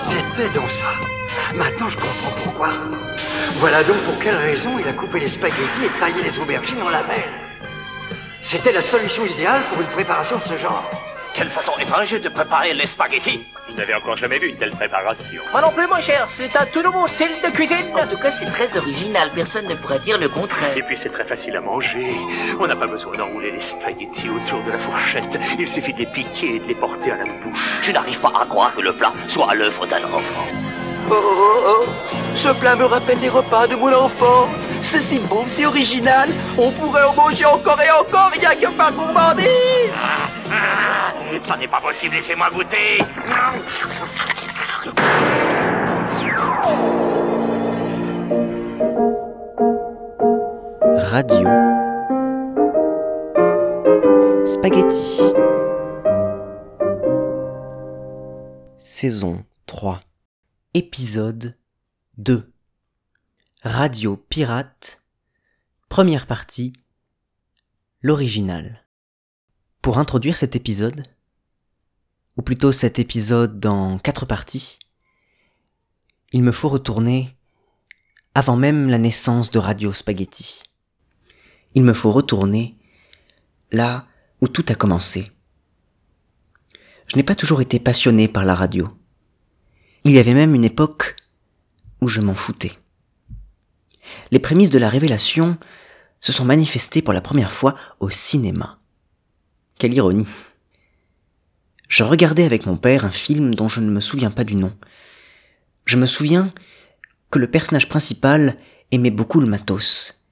C'était donc ça. Maintenant, je comprends pourquoi. Voilà donc pour quelle raison il a coupé les spaghettis et taillé les aubergines en lamelles. C'était la solution idéale pour une préparation de ce genre. Quelle façon étrange de préparer les spaghettis Vous n'avez encore jamais vu une telle préparation. Moi non plus, mon cher, c'est un tout nouveau style de cuisine. En tout cas, c'est très original, personne ne pourrait dire le contraire. Et puis c'est très facile à manger. On n'a pas besoin d'enrouler les spaghettis autour de la fourchette. Il suffit de les piquer et de les porter à la bouche. Je n'arrive pas à croire que le plat soit à l'œuvre d'un enfant. Oh, oh, oh, ce plat me rappelle les repas de mon enfance. C'est si bon, c'est original. On pourrait en manger encore et encore, rien que par gourmandise. Ah, ah, ça n'est pas possible, laissez-moi goûter. Radio Spaghetti Saison 3 Épisode 2 Radio Pirate Première partie L'original Pour introduire cet épisode, ou plutôt cet épisode dans quatre parties, il me faut retourner avant même la naissance de Radio Spaghetti. Il me faut retourner là où tout a commencé. Je n'ai pas toujours été passionné par la radio. Il y avait même une époque où je m'en foutais. Les prémices de la révélation se sont manifestées pour la première fois au cinéma. Quelle ironie. Je regardais avec mon père un film dont je ne me souviens pas du nom. Je me souviens que le personnage principal aimait beaucoup le matos,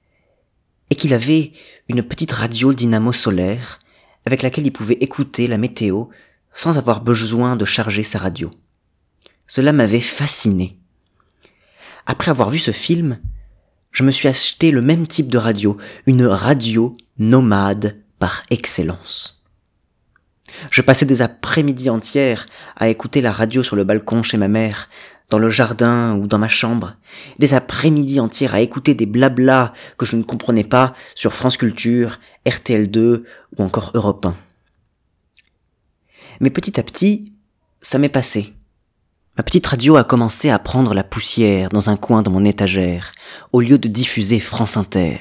et qu'il avait une petite radio dynamo solaire avec laquelle il pouvait écouter la météo sans avoir besoin de charger sa radio. Cela m'avait fasciné. Après avoir vu ce film, je me suis acheté le même type de radio, une radio nomade par excellence. Je passais des après-midi entières à écouter la radio sur le balcon chez ma mère, dans le jardin ou dans ma chambre, des après-midi entières à écouter des blablas que je ne comprenais pas sur France Culture, RTL2 ou encore Europe 1. Mais petit à petit, ça m'est passé. Ma petite radio a commencé à prendre la poussière dans un coin de mon étagère, au lieu de diffuser France Inter,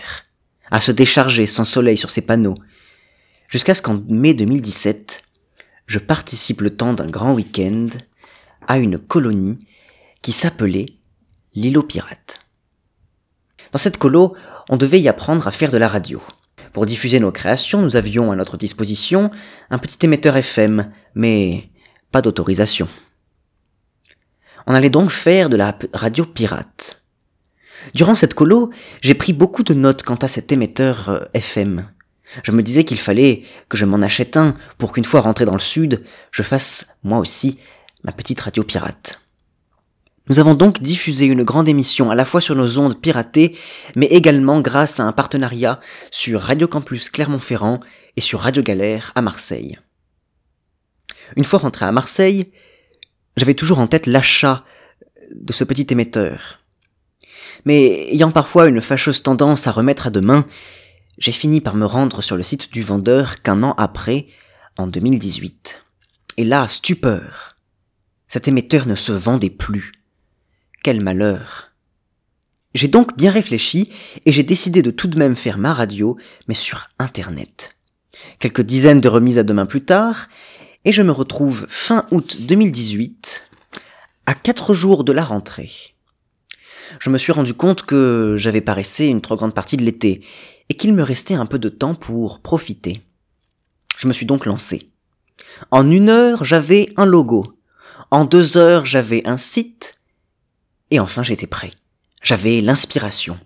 à se décharger sans soleil sur ses panneaux, jusqu'à ce qu'en mai 2017, je participe le temps d'un grand week-end à une colonie qui s'appelait l'îlot pirate. Dans cette colo, on devait y apprendre à faire de la radio. Pour diffuser nos créations, nous avions à notre disposition un petit émetteur FM, mais pas d'autorisation. On allait donc faire de la radio pirate. Durant cette colo, j'ai pris beaucoup de notes quant à cet émetteur euh, FM. Je me disais qu'il fallait que je m'en achète un pour qu'une fois rentré dans le sud, je fasse, moi aussi, ma petite radio pirate. Nous avons donc diffusé une grande émission à la fois sur nos ondes piratées, mais également grâce à un partenariat sur Radio Campus Clermont-Ferrand et sur Radio Galère à Marseille. Une fois rentré à Marseille, j'avais toujours en tête l'achat de ce petit émetteur. Mais ayant parfois une fâcheuse tendance à remettre à demain, j'ai fini par me rendre sur le site du vendeur qu'un an après, en 2018. Et là, stupeur. Cet émetteur ne se vendait plus. Quel malheur. J'ai donc bien réfléchi et j'ai décidé de tout de même faire ma radio, mais sur Internet. Quelques dizaines de remises à demain plus tard, et je me retrouve fin août 2018, à quatre jours de la rentrée. Je me suis rendu compte que j'avais paressé une trop grande partie de l'été, et qu'il me restait un peu de temps pour profiter. Je me suis donc lancé. En une heure, j'avais un logo. En deux heures, j'avais un site, et enfin j'étais prêt. J'avais l'inspiration.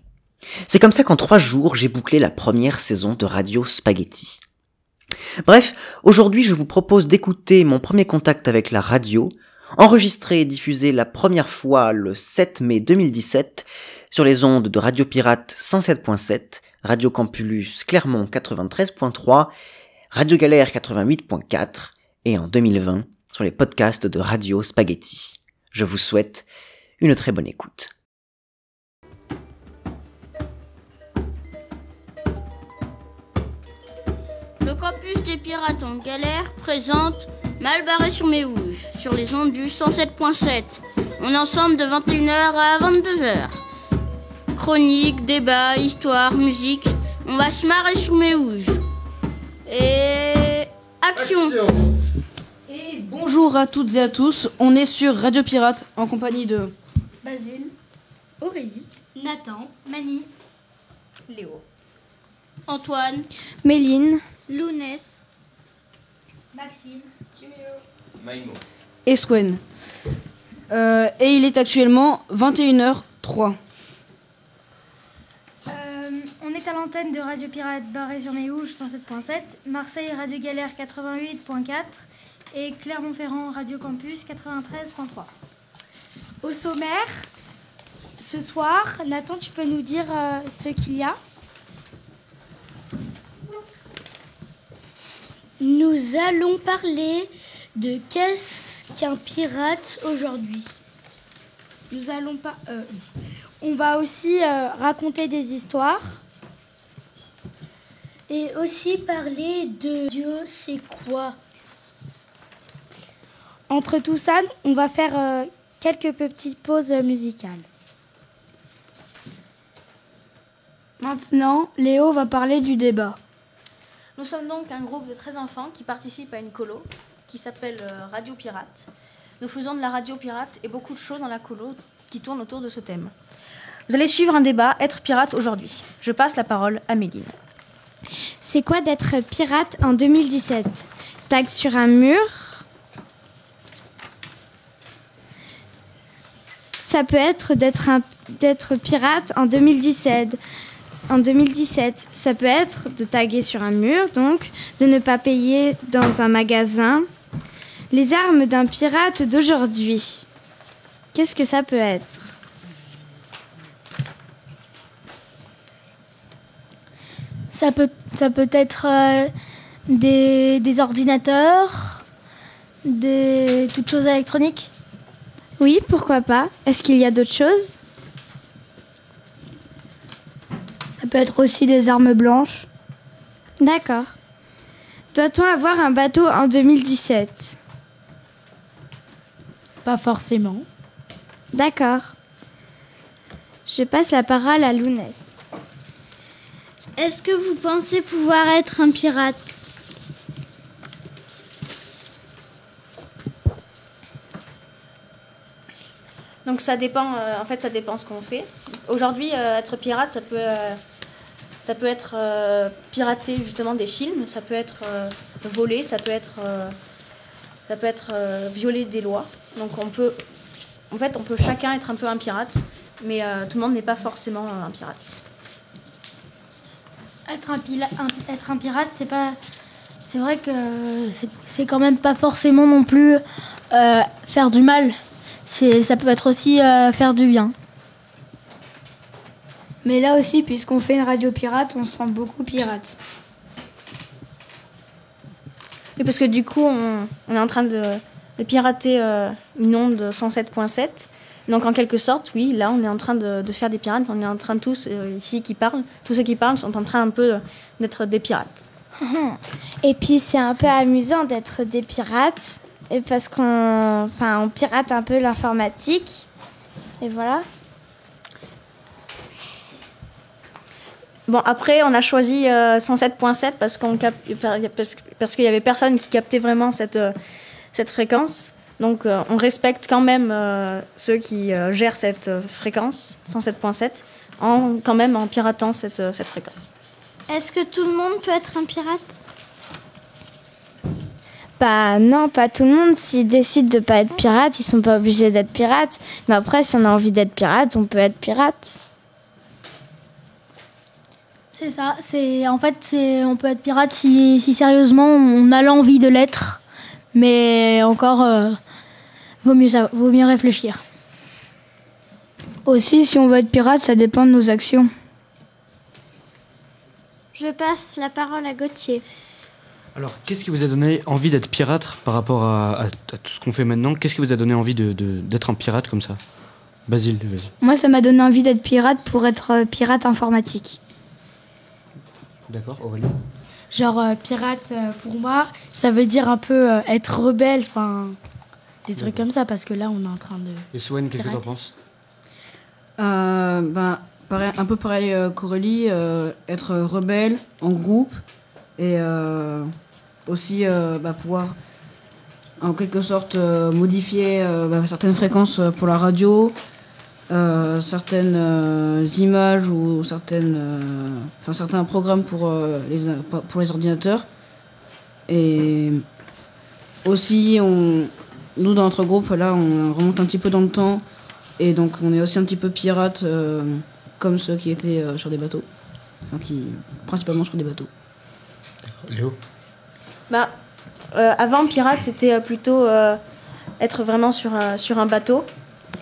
C'est comme ça qu'en trois jours j'ai bouclé la première saison de Radio Spaghetti. Bref, aujourd'hui je vous propose d'écouter mon premier contact avec la radio, enregistré et diffusé la première fois le 7 mai 2017 sur les ondes de Radio Pirate 107.7, Radio Campulus Clermont 93.3, Radio Galère 88.4 et en 2020 sur les podcasts de Radio Spaghetti. Je vous souhaite une très bonne écoute. Le campus des pirates en galère présente Mal barré sur mes houges, sur les ondes du 107.7. On est ensemble de 21h à 22h. Chronique, débat, histoire, musique. On va se marrer sur mes houges. Et. Action, Et bonjour à toutes et à tous, on est sur Radio Pirate en compagnie de Basile, Aurélie, Nathan, Mani, Léo, Antoine, Méline, Lounès, Maxime, et Swen. Euh, et il est actuellement 21h03. Euh, on est à l'antenne de Radio Pirate barré sur mes houges 107.7, Marseille Radio Galère 88.4 et Clermont-Ferrand Radio Campus 93.3. Au sommaire, ce soir, Nathan, tu peux nous dire euh, ce qu'il y a? Nous allons parler de qu'est-ce qu'un pirate aujourd'hui. Nous allons pas. euh, on va aussi euh, raconter des histoires. Et aussi parler de Dieu, c'est quoi Entre tout ça, on va faire euh, quelques petites pauses musicales. Maintenant, Léo va parler du débat. Nous sommes donc un groupe de 13 enfants qui participent à une colo qui s'appelle euh, Radio Pirate. Nous faisons de la radio pirate et beaucoup de choses dans la colo qui tournent autour de ce thème. Vous allez suivre un débat Être pirate aujourd'hui. Je passe la parole à Méline. C'est quoi d'être pirate en 2017 Tag sur un mur Ça peut être d'être pirate en 2017. En 2017, ça peut être de taguer sur un mur, donc de ne pas payer dans un magasin. Les armes d'un pirate d'aujourd'hui. Qu'est-ce que ça peut être? Ça peut, ça peut être euh, des, des ordinateurs, des, toutes choses électroniques? Oui, pourquoi pas Est-ce qu'il y a d'autres choses? Ça peut être aussi des armes blanches. D'accord. Doit-on avoir un bateau en 2017 Pas forcément. D'accord. Je passe la parole à Lounès. Est-ce que vous pensez pouvoir être un pirate? Donc ça dépend, euh, en fait ça dépend ce qu'on fait. Aujourd'hui, euh, être pirate, ça peut, euh, ça peut être euh, pirater justement des films, ça peut être voler, ça peut être, ça peut être violer des lois. Donc on peut, en fait, on peut chacun être un peu un pirate, mais tout le monde n'est pas forcément un pirate. Être un, pirate, c'est pas. C'est vrai que c'est- quand même pas forcément non plus faire du mal. Ça peut être aussi faire du bien. Mais là aussi, puisqu'on fait une radio pirate, on se sent beaucoup pirate. Et parce que du coup, on, on est en train de, de pirater euh, une onde 107.7. Donc en quelque sorte, oui, là, on est en train de, de faire des pirates. On est en train tous euh, ici qui parlent, tous ceux qui parlent sont en train un peu euh, d'être des pirates. Et puis c'est un peu amusant d'être des pirates, et parce qu'on, enfin, on pirate un peu l'informatique. Et voilà. Bon, après, on a choisi euh, 107.7 parce qu'on cap- parce, parce qu'il y avait personne qui captait vraiment cette, euh, cette fréquence. Donc, euh, on respecte quand même euh, ceux qui euh, gèrent cette euh, fréquence, 107.7, en, quand même en piratant cette, euh, cette fréquence. Est-ce que tout le monde peut être un pirate? Bah non, pas tout le monde. S'ils décident de pas être pirates, ils sont pas obligés d'être pirates. Mais après, si on a envie d'être pirate, on peut être pirate. C'est ça. C'est en fait, c'est on peut être pirate si, si sérieusement on a l'envie de l'être, mais encore euh, vaut mieux ça- vaut mieux réfléchir. Aussi, si on veut être pirate, ça dépend de nos actions. Je passe la parole à Gauthier. Alors, qu'est-ce qui vous a donné envie d'être pirate par rapport à, à- à tout ce qu'on fait maintenant? Qu'est-ce qui vous a donné envie de- de- d'être un pirate comme ça? Basile, vas-y. Moi, ça m'a donné envie d'être pirate pour être euh, pirate informatique. D'accord, Aurélie Genre, euh, pirate, euh, pour moi, ça veut dire un peu euh, être rebelle, enfin, des trucs comme ça, parce que là, on est en train de. Et Swen, qu'est-ce que t'en Pirater. penses Euh, ben, pareil, un peu pareil euh, qu'Aurélie, euh, être rebelle, en groupe, et euh, aussi euh, bah, pouvoir en quelque sorte euh, modifier euh, bah, certaines fréquences euh, pour la radio, euh, certaines euh, images ou certaines, euh, enfin, certains programmes pour, euh, les, pour les ordinateurs. Et aussi, on, nous dans notre groupe, là, on remonte un petit peu dans le temps. Et donc, on est aussi un petit peu pirates, euh, comme ceux qui étaient euh, sur des bateaux. Enfin, qui, principalement sur des bateaux. Léo Bah, euh, avant, pirate, c'était plutôt euh, être vraiment sur un, sur un bateau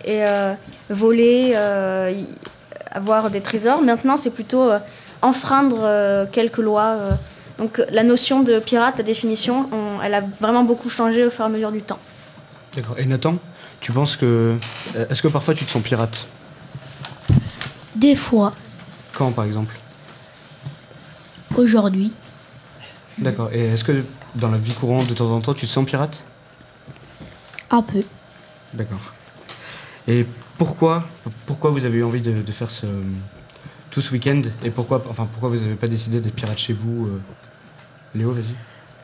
et euh, voler, euh, avoir des trésors. Maintenant, c'est plutôt euh, enfreindre euh, quelques lois. euh. Donc, la notion de pirate, la définition, on- elle a vraiment beaucoup changé au fur et à mesure du temps. D'accord. Et Nathan, tu penses que. Est-ce que parfois tu te sens pirate? Des fois, Quand par exemple? Aujourd'hui, D'accord. Et est-ce que dans la vie courante, de temps en temps, tu te sens pirate? Un peu. D'accord. Et pourquoi, pourquoi vous avez eu envie de, de faire ce, tout ce week-end Et pourquoi, enfin, pourquoi vous n'avez pas décidé d'être pirate chez vous euh Léo, vas-y.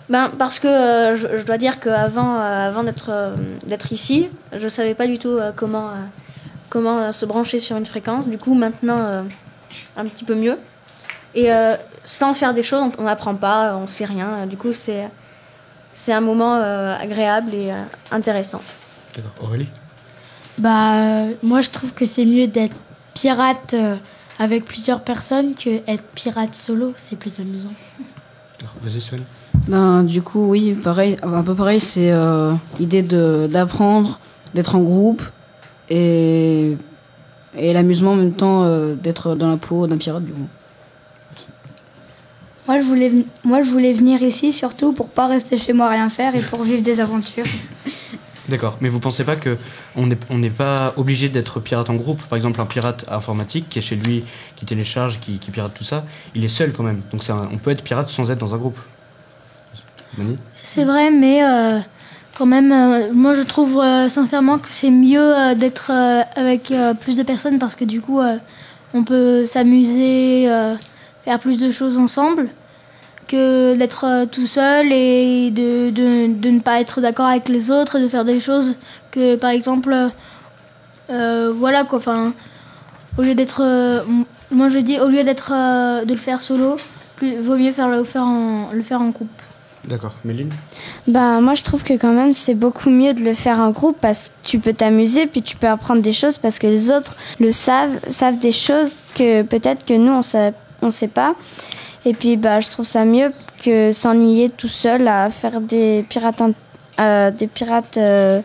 Ben, parce que euh, je, je dois dire qu'avant euh, avant d'être euh, d'être ici, je savais pas du tout euh, comment, euh, comment euh, se brancher sur une fréquence. Du coup, maintenant, euh, un petit peu mieux. Et euh, sans faire des choses, on n'apprend pas, on sait rien. Du coup, c'est c'est un moment euh, agréable et euh, intéressant. D'accord. Aurélie? Bah, euh, moi, je trouve que c'est mieux d'être pirate euh, avec plusieurs personnes que être pirate solo. C'est plus amusant. Vas-y. Ben, du coup, oui, pareil, un peu pareil, c'est euh, l'idée de- d'apprendre, d'être en groupe et, et l'amusement en même temps euh, d'être dans la peau d'un pirate, du coup. Moi je, voulais, moi, je voulais venir ici surtout pour pas rester chez moi rien faire et pour vivre des aventures. D'accord. Mais vous pensez pas que on n'est pas obligé d'être pirate en groupe? Par exemple, un pirate informatique qui est chez lui, qui télécharge, qui, pirate tout ça, il est seul quand même. Donc on peut être pirate sans être dans un groupe. C'est vrai, mais euh, quand même, euh, moi je trouve euh, sincèrement que c'est mieux d'être avec plus de personnes parce que du coup, on peut s'amuser, faire plus de choses ensemble que d'être euh, tout seul et de, de, de ne pas être d'accord avec les autres et de faire des choses que, par exemple, euh, euh, voilà quoi, enfin, au lieu d'être, euh, moi je dis, au lieu d'être, euh, de le faire solo, plus, vaut mieux faire le faire en, le faire en groupe. D'accord. Méline Bah, moi, je trouve que quand même, c'est beaucoup mieux de le faire en groupe parce que tu peux t'amuser, puis tu peux apprendre des choses parce que les autres le savent, savent des choses que peut-être que nous, on sait, on sait pas. Et puis, bah, je trouve ça mieux que s'ennuyer tout seul à faire des pirates, euh, des pirates euh,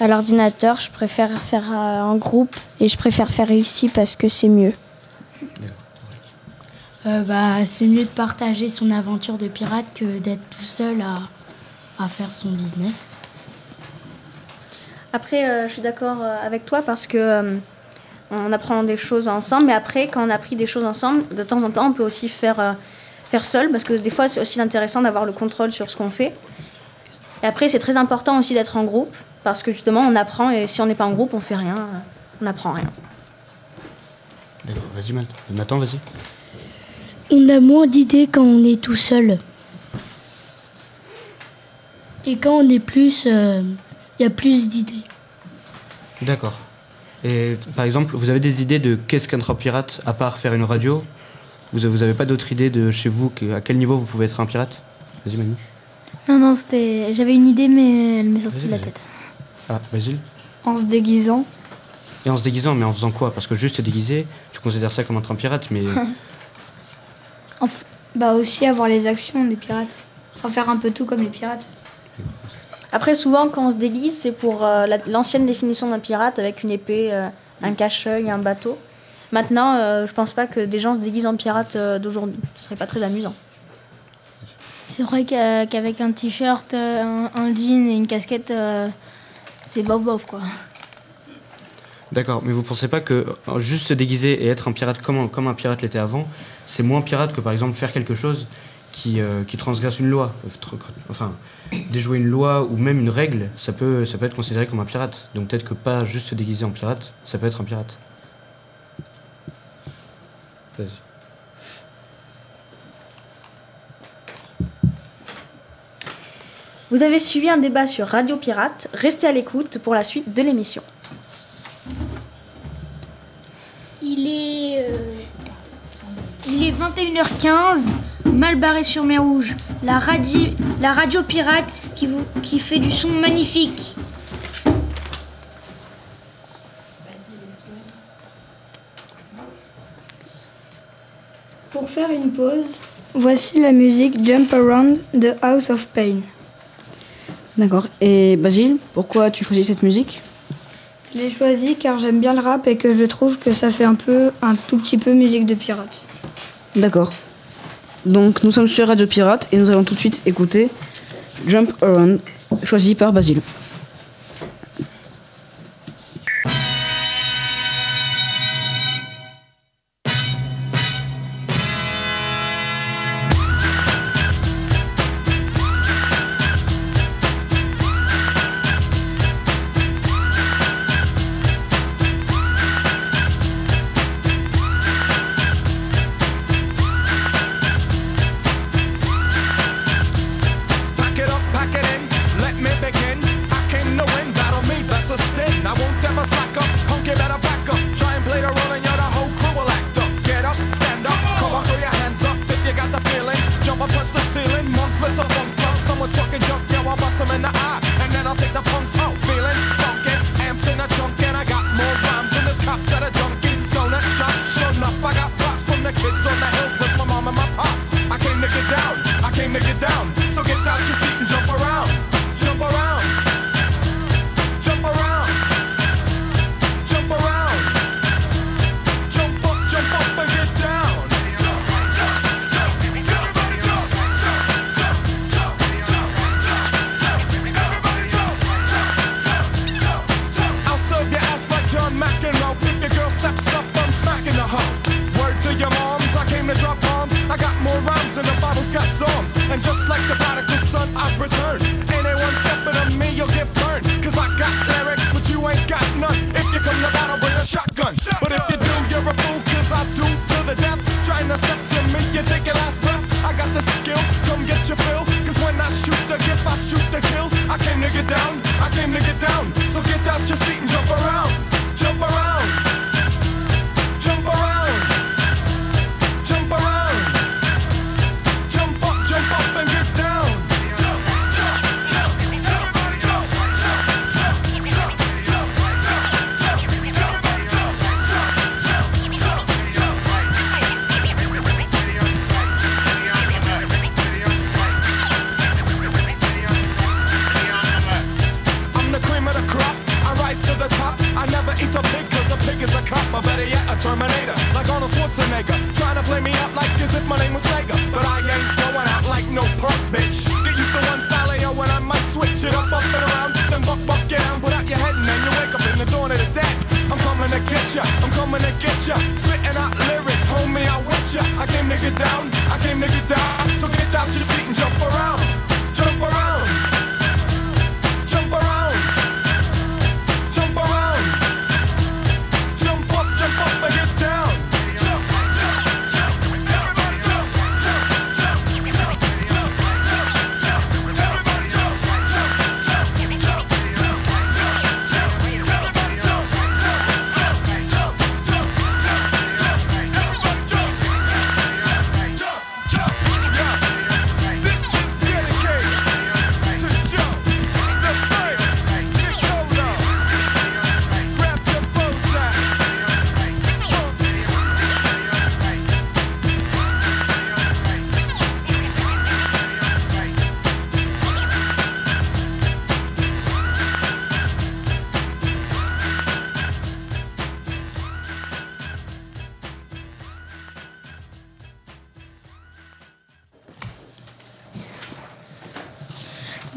à l'ordinateur. Je préfère faire euh, en groupe et je préfère faire ici parce que c'est mieux. Euh, bah, c'est mieux de partager son aventure de pirate que d'être tout seul à, à faire son business. Après, euh, je suis d'accord avec toi parce que euh, on apprend des choses ensemble, mais après, quand on a appris des choses ensemble, de temps en temps, on peut aussi faire, euh, faire seul parce que des fois, c'est aussi intéressant d'avoir le contrôle sur ce qu'on fait. Et après, c'est très important aussi d'être en groupe parce que justement, on apprend et si on n'est pas en groupe, on fait rien, euh, on n'apprend rien. D'accord. Vas-y, Nathan, vas-y. On a moins d'idées quand on est tout seul. Et quand on est plus, euh, il y a plus d'idées. D'accord. Et par exemple, vous avez des idées de qu'est-ce qu'un pirate à part faire une radio? Vous avez, vous avez pas d'autres idées de chez vous que, à quel niveau vous pouvez être un pirate? Vas-y, Mani. Non, non, c'était. J'avais une idée, mais elle m'est sortie Vas-y, de la vas-y. tête. Ah, Basile En se déguisant. Et en se déguisant, mais en faisant quoi? Parce que juste se déguiser, tu considères ça comme être un pirate, mais. Bah aussi avoir les actions des pirates. Enfin faire un peu tout comme les pirates. Après, souvent, quand on se déguise, c'est pour euh, l'ancienne définition d'un pirate avec une épée, euh, un mm. cache-œil, un bateau. Maintenant, euh, je pense pas que des gens se déguisent en pirate euh, d'aujourd'hui. Ce serait pas très amusant. C'est vrai qu'avec un t-shirt, un, jean et une casquette, c'est bof-bof quoi. D'accord, mais vous pensez pas que juste se déguiser et être un pirate comme, un pirate l'était avant, c'est moins pirate que par exemple faire quelque chose qui, transgresse une loi déjouer une loi ou même une règle, ça peut, être considéré comme un pirate. Donc peut-être que pas juste se déguiser en pirate, ça peut être un pirate. Vas-y. Vous avez suivi un débat sur Radio Pirate. Restez à l'écoute pour la suite de l'émission. Il est. Euh, il est 21h15, mal barré sur mer Rouge, la, radio pirate qui, fait du son magnifique. Pour faire une pause, voici la musique Jump Around de House of Pain. D'accord. Et Basile, pourquoi tu choisis cette musique? Je l'ai choisie car j'aime bien le rap et que je trouve que ça fait un peu, un tout petit peu musique de pirate. D'accord. Donc nous sommes sur Radio Pirate et nous allons tout de suite écouter Jump Around, choisi par Basile.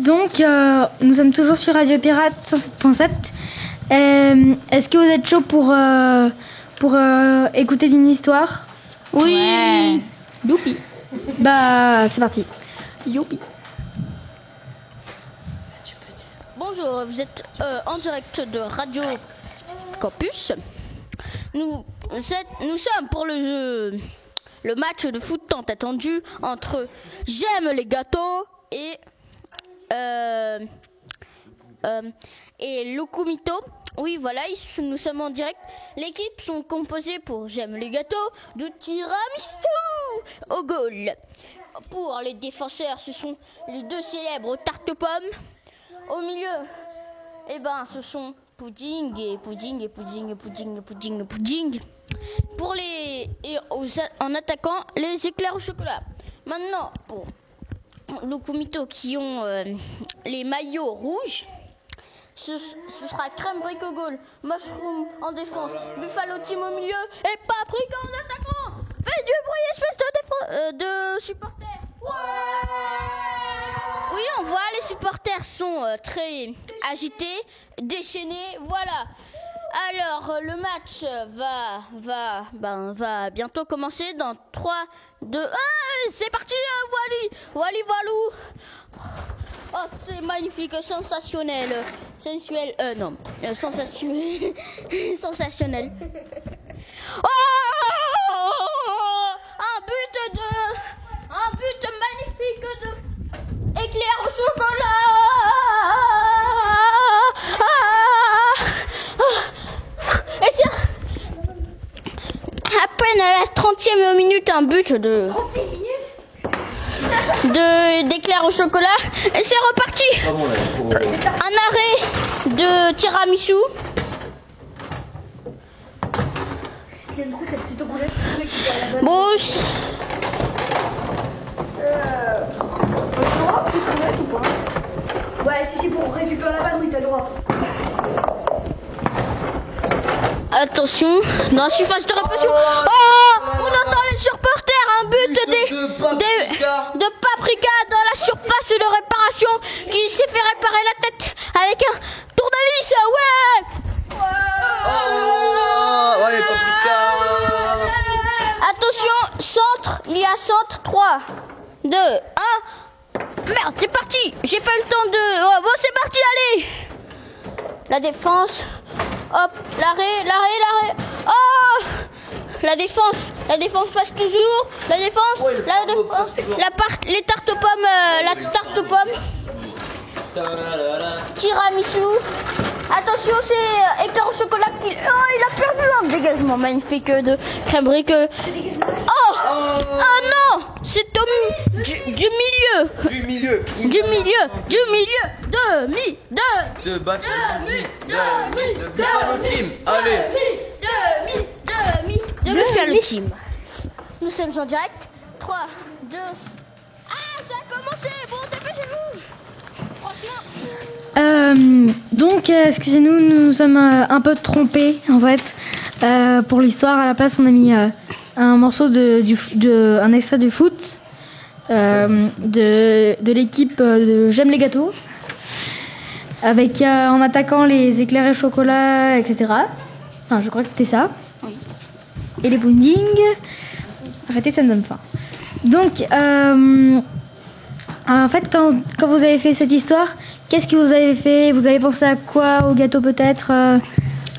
donc, euh, nous sommes toujours sur Radio Pirate 107.7. Euh, est-ce que vous êtes chaud pour, euh, pour écouter une histoire? Oui. Youpi Bah, c'est parti. Youpi Bonjour, vous êtes en direct de Radio Campus. Nous, nous sommes pour le jeu, le match de foot tant attendu entre J'aime les gâteaux et et Lokumito. Oui, voilà, nous sommes en direct. L'équipe sont composées pour J'aime les gâteaux de tiramisu au goal. Pour les défenseurs, ce sont les deux célèbres tartes pommes. Au milieu, eh ben, ce sont pudding et pudding et pudding et pudding et pudding et pudding. Pour les et en attaquant les éclairs au chocolat. Maintenant, pour le comito qui ont euh, les maillots rouges, ce, ce sera crème bricogol, mushroom en défense, buffalo team au milieu et paprika en attaquant. Fais du bruit, espèce de, euh, de supporters. Oui, on voit, les supporters sont euh, très agités, déchaînés, voilà. Alors, le match va, ben, bientôt commencer dans 3, 2, 1, c'est parti, euh, Wally, Wally, Walou. Oh, c'est magnifique, sensationnel, sensuel, euh, non, euh, sensationnel, sensationnel. Oh Un but de, un but magnifique de éclair au chocolat. Ah, ah. Et c'est à peine à la 30e minute un but de de d'éclair au chocolat et c'est reparti. Un arrêt de tiramisu. Bon, je- Ouais, si c'est pour récupérer la balle, oui, t'as le droit. Attention, dans la surface de répression. Oh, on entend les supporters, un but des, des- de paprika dans la surface de réparation qui s'est fait réparer la tête avec un tournevis. Ouais. Oh, allez, paprika Attention, centre, il y a centre 3, 2, 1. Merde, c'est parti. J'ai pas eu le temps de. Oh, bon, c'est parti, allez. La défense. Hop, l'arrêt, l'arrêt, l'arrêt. Oh La défense, la défense passe toujours. La défense, la défense, la part, les tartes aux pommes, euh, la tarte aux pommes. Tiramisu. Attention, c'est éclair au chocolat qui. Oh, il a perdu un dégagement magnifique de crème brique. Oh Oh non C'est au du, du milieu Du milieu Du milieu Du milieu Demi Demi De battre Demi Demi De Buffalo Team Allez Demi Demi Demi De Buffalo Team. Nous sommes en direct. 3, 2. Ah, ça a commencé Euh, donc, euh, excusez-nous, nous sommes euh, un peu trompés en fait. Euh, pour l'histoire, à la place, on a mis euh, un morceau de, du, de, un extrait du foot de, de l'équipe de J'aime les gâteaux, avec en attaquant les éclairs et chocolat, etc. Enfin, je crois que c'était ça. Et les puddings. Arrêtez, ça me donne faim. Donc, en fait, quand, quand vous avez fait cette histoire, qu'est-ce que vous avez fait? Vous avez pensé à quoi Au gâteau peut-être? Euh,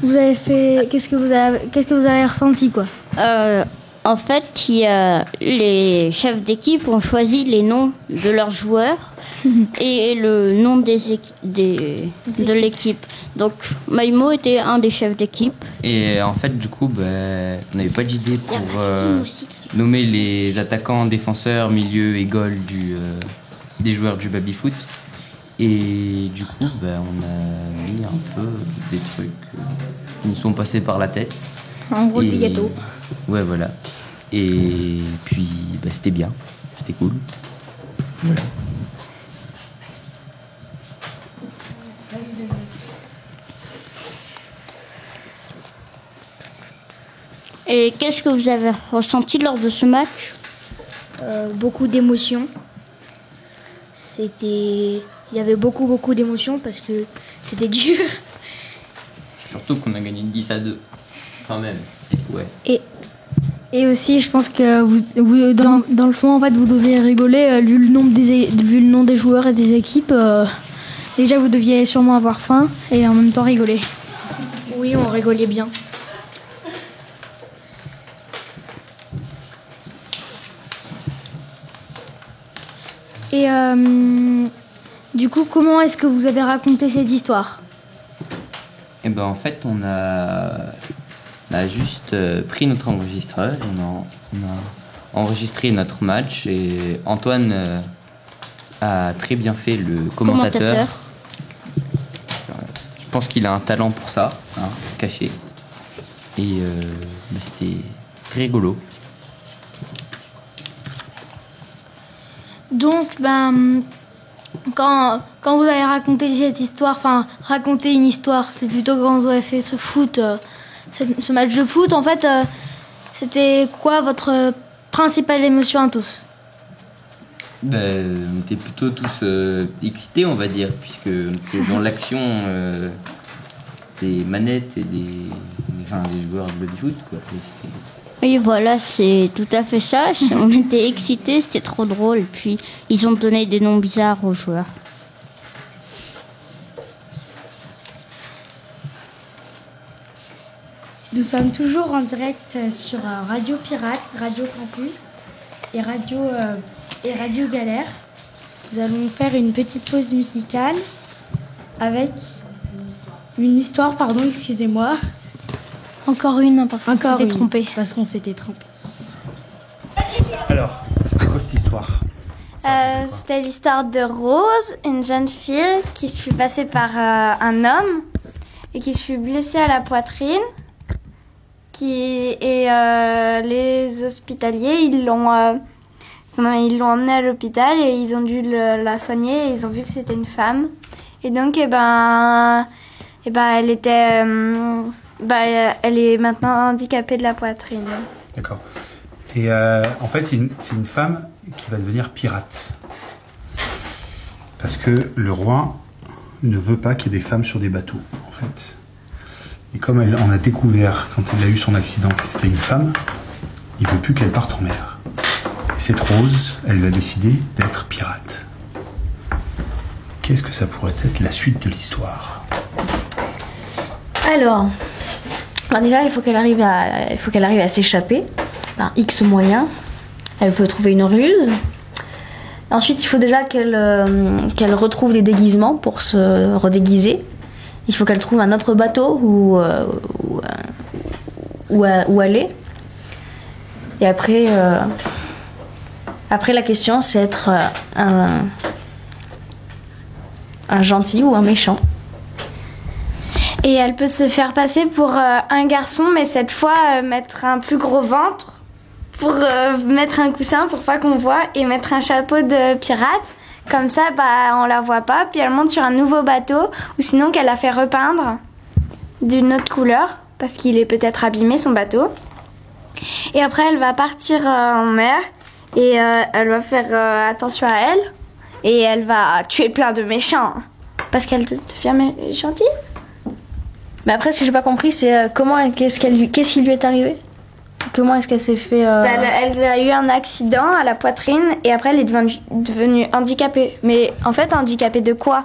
Vous avez fait Qu'est-ce que vous avez Qu'est-ce que vous avez ressenti quoi? Euh, en fait, il y a- les chefs d'équipe ont choisi les noms de leurs joueurs et le nom des, équi- des- de l'équipe. Donc, Maïmo était un des chefs d'équipe. Et en fait, du coup, ben, on n'avait pas d'idée pour euh, nommer les attaquants, défenseurs, milieu et goal du, euh, des joueurs du baby-foot. Et du coup, ben, on a mis un peu des trucs qui nous sont passés par la tête. En gros, des gâteaux. Ouais, voilà. Et puis, ben, c'était bien. C'était cool. Voilà. Et qu'est-ce que vous avez ressenti lors de ce match? Euh, beaucoup d'émotions. C'était. Il y avait beaucoup, beaucoup d'émotions parce que c'était dur. Surtout qu'on a gagné 10 à 2. Quand même. Ouais. Et, Et aussi, je pense que vous, vous- dans, dans le fond, en fait, vous deviez rigoler euh, vu le nombre des, é- vu le nom des joueurs et des équipes. euh, déjà, vous deviez sûrement avoir faim et en même temps rigoler. Oui, on rigolait bien. Et euh, du coup, comment est-ce que vous avez raconté cette histoire? Et ben en fait, on a, on a juste euh, pris notre enregistreur, on a, on a enregistré notre match et Antoine euh, a très bien fait le commentateur. Commentateur. Je pense qu'il a un talent pour ça, hein, caché. Et euh, bah, c'était très rigolo. Donc, ben, quand, quand vous avez raconté cette histoire, enfin, raconter une histoire, c'est plutôt quand vous avez fait ce foot, euh, ce match de foot, en fait, euh, c'était quoi votre principale émotion à tous? Ben, on était plutôt tous euh, excités, on va dire, puisque on était dans l'action des manettes et des, enfin, des joueurs de baby-foot. Quoi. Oui, voilà, c'est tout à fait ça. On était excités, c'était trop drôle. Puis ils ont donné des noms bizarres aux joueurs. Nous sommes toujours en direct sur euh, Radio Pirate, Radio Campus et Radio, euh, et Radio Galère. Nous allons faire une petite pause musicale avec une histoire, pardon, excusez-moi. Encore une, parce qu'on Encore s'était une, trompé. Parce qu'on s'était trompé. Alors, c'était quoi cette histoire Euh, C'était l'histoire de Rose, une jeune fille qui se fut passée par euh, un homme et qui se fut blessée à la poitrine. Qui, et euh, les hospitaliers, ils l'ont euh, ils l'ont emmenée à l'hôpital et ils ont dû le- la soigner et ils ont vu que c'était une femme. Et donc, eh ben, eh ben, elle était, euh, bah, elle est maintenant handicapée de la poitrine. D'accord. Et euh, en fait, c'est une, femme qui va devenir pirate. Parce que le roi ne veut pas qu'il y ait des femmes sur des bateaux, en fait. Et comme elle en a découvert, quand il a eu son accident, que c'était une femme, il veut plus qu'elle parte en mer. Et cette Rose, elle va décider d'être pirate. Qu'est-ce que ça pourrait être la suite de l'histoire? Alors, déjà, il faut qu'elle arrive à, il faut qu'elle arrive à s'échapper par X moyens. Elle peut trouver une ruse. Ensuite, il faut déjà qu'elle euh, qu'elle retrouve des déguisements pour se redéguiser. Il faut qu'elle trouve un autre bateau où, euh, euh, où, aller. Et après, après la question, c'est être un, un gentil ou un méchant. Et elle peut se faire passer pour euh, un garçon, mais cette fois euh, mettre un plus gros ventre, pour euh, mettre un coussin pour pas qu'on voit, et mettre un chapeau de pirate. Comme ça, bah, on la voit pas, puis elle monte sur un nouveau bateau, ou sinon qu'elle a fait repeindre d'une autre couleur, parce qu'il est peut-être abîmé son bateau. Et après, elle va partir en mer, et elle va faire attention à elle, et elle va tuer plein de méchants, parce qu'elle te, fait mé- gentille. Mais après, ce que j'ai pas compris, c'est euh, comment, qu'est-ce qu'elle lui, qu'est-ce qui lui est arrivé? Comment est-ce qu'elle s'est fait euh, Bah, Elle, elle a eu un accident à la poitrine et après elle est devenue, devenue handicapée. Mais en fait, handicapée de quoi?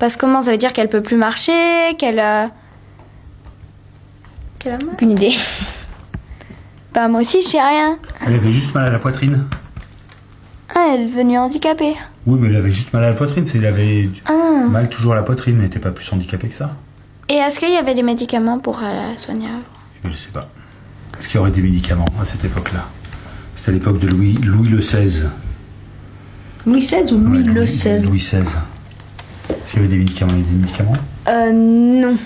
Parce que comment ça veut dire qu'elle peut plus marcher Qu'elle. euh, qu'elle a mal? Aucune idée. Bah, moi aussi, je sais rien. Elle avait juste mal à la poitrine. Ah, elle est devenue handicapée. Oui, mais elle avait juste mal à la poitrine. C'est elle avait Ah. mal toujours à la poitrine, mais elle n'était pas plus handicapée que ça. Et est-ce qu'il y avait des médicaments pour euh, la soigner Mais je sais pas. Est-ce qu'il y aurait des médicaments à cette époque-là? C'était à l'époque de Louis, Louis le XVI. Louis XVI ou Louis le XVI Louis XVI. Est-ce qu'il y avait des médicaments Il y avait des médicaments? Euh, non.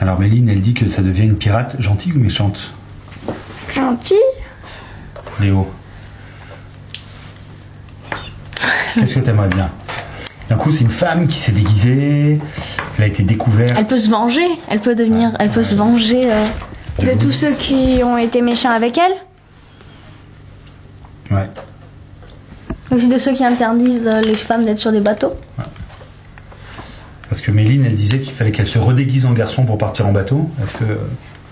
Alors Méline, elle dit que ça devient une pirate gentille ou méchante? Gentil Léo. Qu'est-ce que t'aimerais bien? D'un coup, c'est une femme qui s'est déguisée, elle a été découverte. Elle peut se venger. Elle peut devenir. Elle peut se venger. euh, De tous ceux qui ont été méchants avec elle Ouais. Aussi de ceux qui interdisent euh, les femmes d'être sur des bateaux. Parce que Méline, elle disait qu'il fallait qu'elle se redéguise en garçon pour partir en bateau. Est-ce que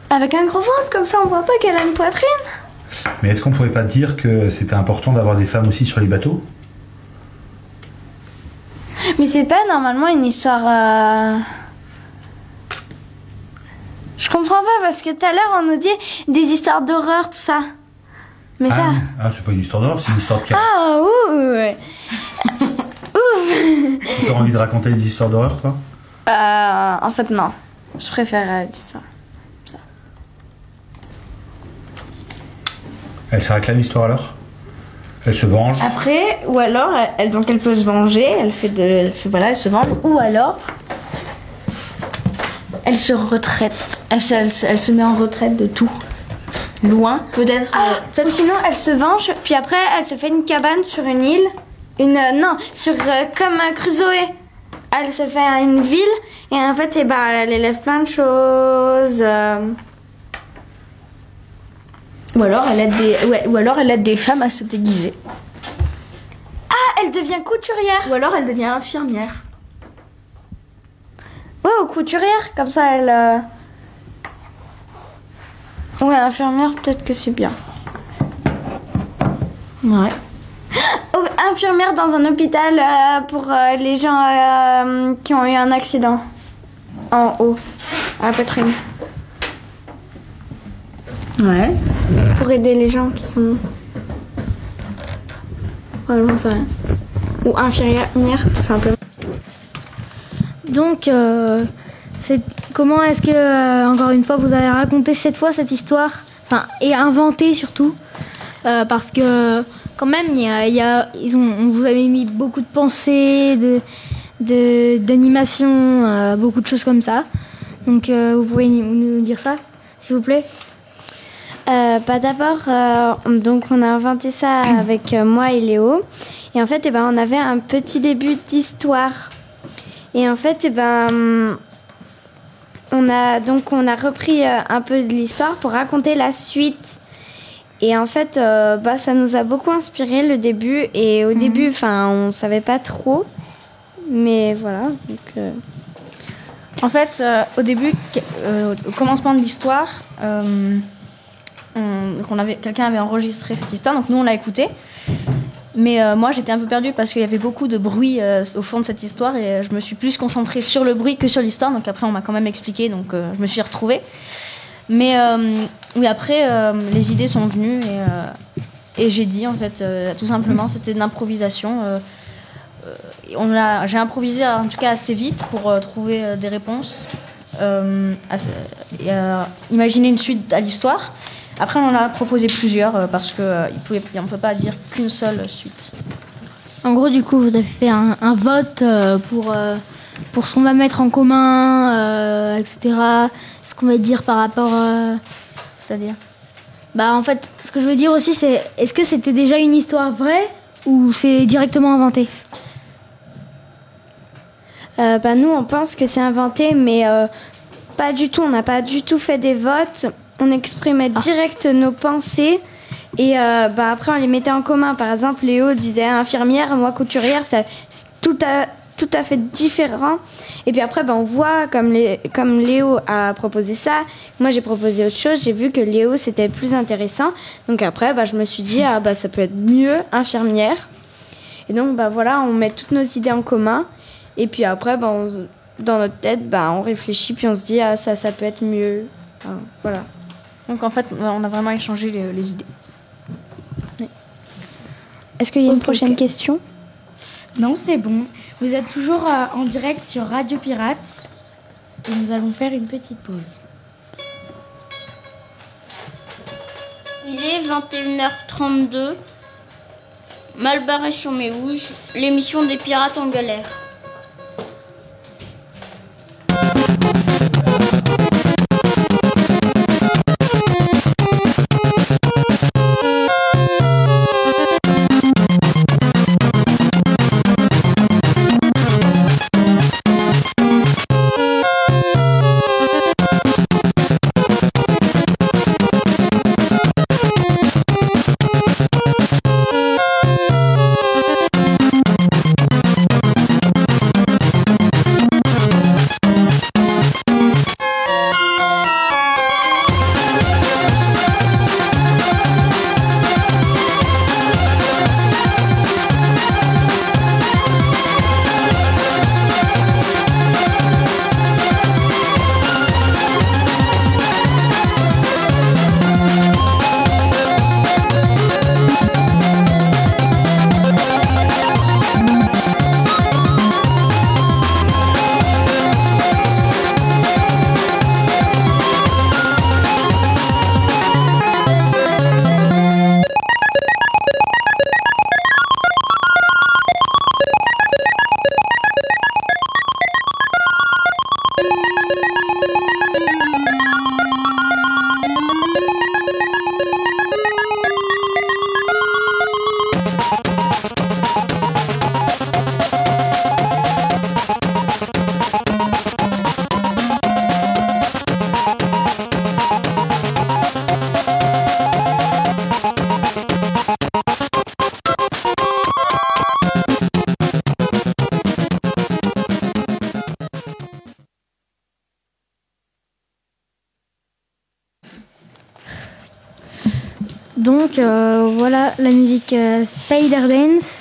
Avec un gros ventre, comme ça on voit pas qu'elle a une poitrine. Mais est-ce qu'on pourrait pas dire que c'était important d'avoir des femmes aussi sur les bateaux? Mais c'est pas normalement une histoire. euh, Je comprends pas parce que tout à l'heure on nous dit des histoires d'horreur, tout ça. Mais ça. Ah, ah, c'est pas une histoire d'horreur, c'est une histoire de. Ah, ouh Ouh Tu as envie de raconter des histoires d'horreur, toi? Euh, en fait, non. Je préfère euh, ça. Elle s'arrête là l'histoire alors? Elle se venge Après, ou alors, elle- donc elle peut se venger, elle fait de, elle fait- voilà, elle se venge, ou alors, elle se retraite, elle se, elle se- elle se met en retraite de tout, loin, peut-être. Ah, peut-être sinon elle se venge, puis après elle se fait une cabane sur une île. Une. euh, non, sur. euh, comme un Crusoe. Elle se fait une ville, et en fait, eh ben, elle élève plein de choses. euh, Ou alors, elle aide des, ouais, ou alors elle aide des femmes à se déguiser. Ah, elle devient couturière. Ou alors elle devient infirmière. Ouais, ou couturière, comme ça elle. euh, Ouais, infirmière, peut-être que c'est bien. Ouais. Oh, infirmière dans un hôpital euh, pour euh, les gens euh, qui ont eu un accident. En haut, à la poitrine. Ouais. Pour aider les gens qui sont. Vraiment, ça. Ou infirmière, tout simplement. Donc, euh, comment est-ce que, euh, encore une fois, vous avez raconté cette fois cette histoire enfin, Et inventé surtout Euh, Parce que, quand même, ils ont, on vous avez mis beaucoup de pensées, de, de- beaucoup de choses comme ça. Donc, vous pouvez nous dire ça, s'il vous plaît? Euh, bah d'abord, euh, donc on a inventé ça avec euh, moi et Léo. Et en fait, eh ben, on avait un petit début d'histoire. Et en fait, eh ben, on a donc on a repris un peu de l'histoire pour raconter la suite. Et en fait, bah, ça nous a beaucoup inspiré le début. Et au début, enfin, on savait pas trop. Mais voilà. Donc, En fait, au début, au commencement de l'histoire, euh, on- donc on avait, quelqu'un avait enregistré cette histoire, donc nous on l'a écoutée. Mais euh, moi j'étais un peu perdue parce qu'il y avait beaucoup de bruit euh, au fond de cette histoire et euh, je me suis plus concentrée sur le bruit que sur l'histoire. Donc après on m'a quand même expliqué, donc je me suis retrouvée. Mais oui, après les idées sont venues et, j'ai dit en fait tout simplement c'était de l'improvisation. j'ai improvisé en tout cas assez vite pour trouver des réponses, et, imaginer une suite à l'histoire. Après, on en a proposé plusieurs euh, parce que euh, on ne peut pas dire qu'une seule suite. En gros, du coup, vous avez fait un, un vote euh, pour, euh, pour ce qu'on va mettre en commun, euh, etc. Ce qu'on va dire par rapport. euh, C'est-à-dire? Bah, en fait, ce que je veux dire aussi, c'est est-ce que c'était déjà une histoire vraie ou c'est directement inventé? Euh, bah, nous, on pense que c'est inventé, mais euh, pas du tout. On n'a pas du tout fait des votes. On exprimait direct nos pensées. Et euh, bah, après, on les mettait en commun. Par exemple, Léo disait infirmière, moi couturière. C'est c'est tout à, tout à fait différent. Et puis après, bah, on voit, comme, les, comme Léo a proposé ça, moi j'ai proposé autre chose. J'ai vu que Léo, c'était plus intéressant. Donc après, bah, je me suis dit, ah, bah, ça peut être mieux, infirmière. Et donc, bah, voilà, on met toutes nos idées en commun. Et puis après, bah, on- dans notre tête, bah, on réfléchit, puis on se dit, ah, ça, ça peut être mieux. Enfin, voilà. Donc en fait, on a vraiment échangé les, les idées. Est-ce qu'il y a une prochaine question? Non, c'est bon. Vous êtes toujours euh, en direct sur Radio Pirate et nous allons faire une petite pause. Il est 21h32. Mal barré sur mes rouges, l'émission des pirates en galère. Euh, Spider Dance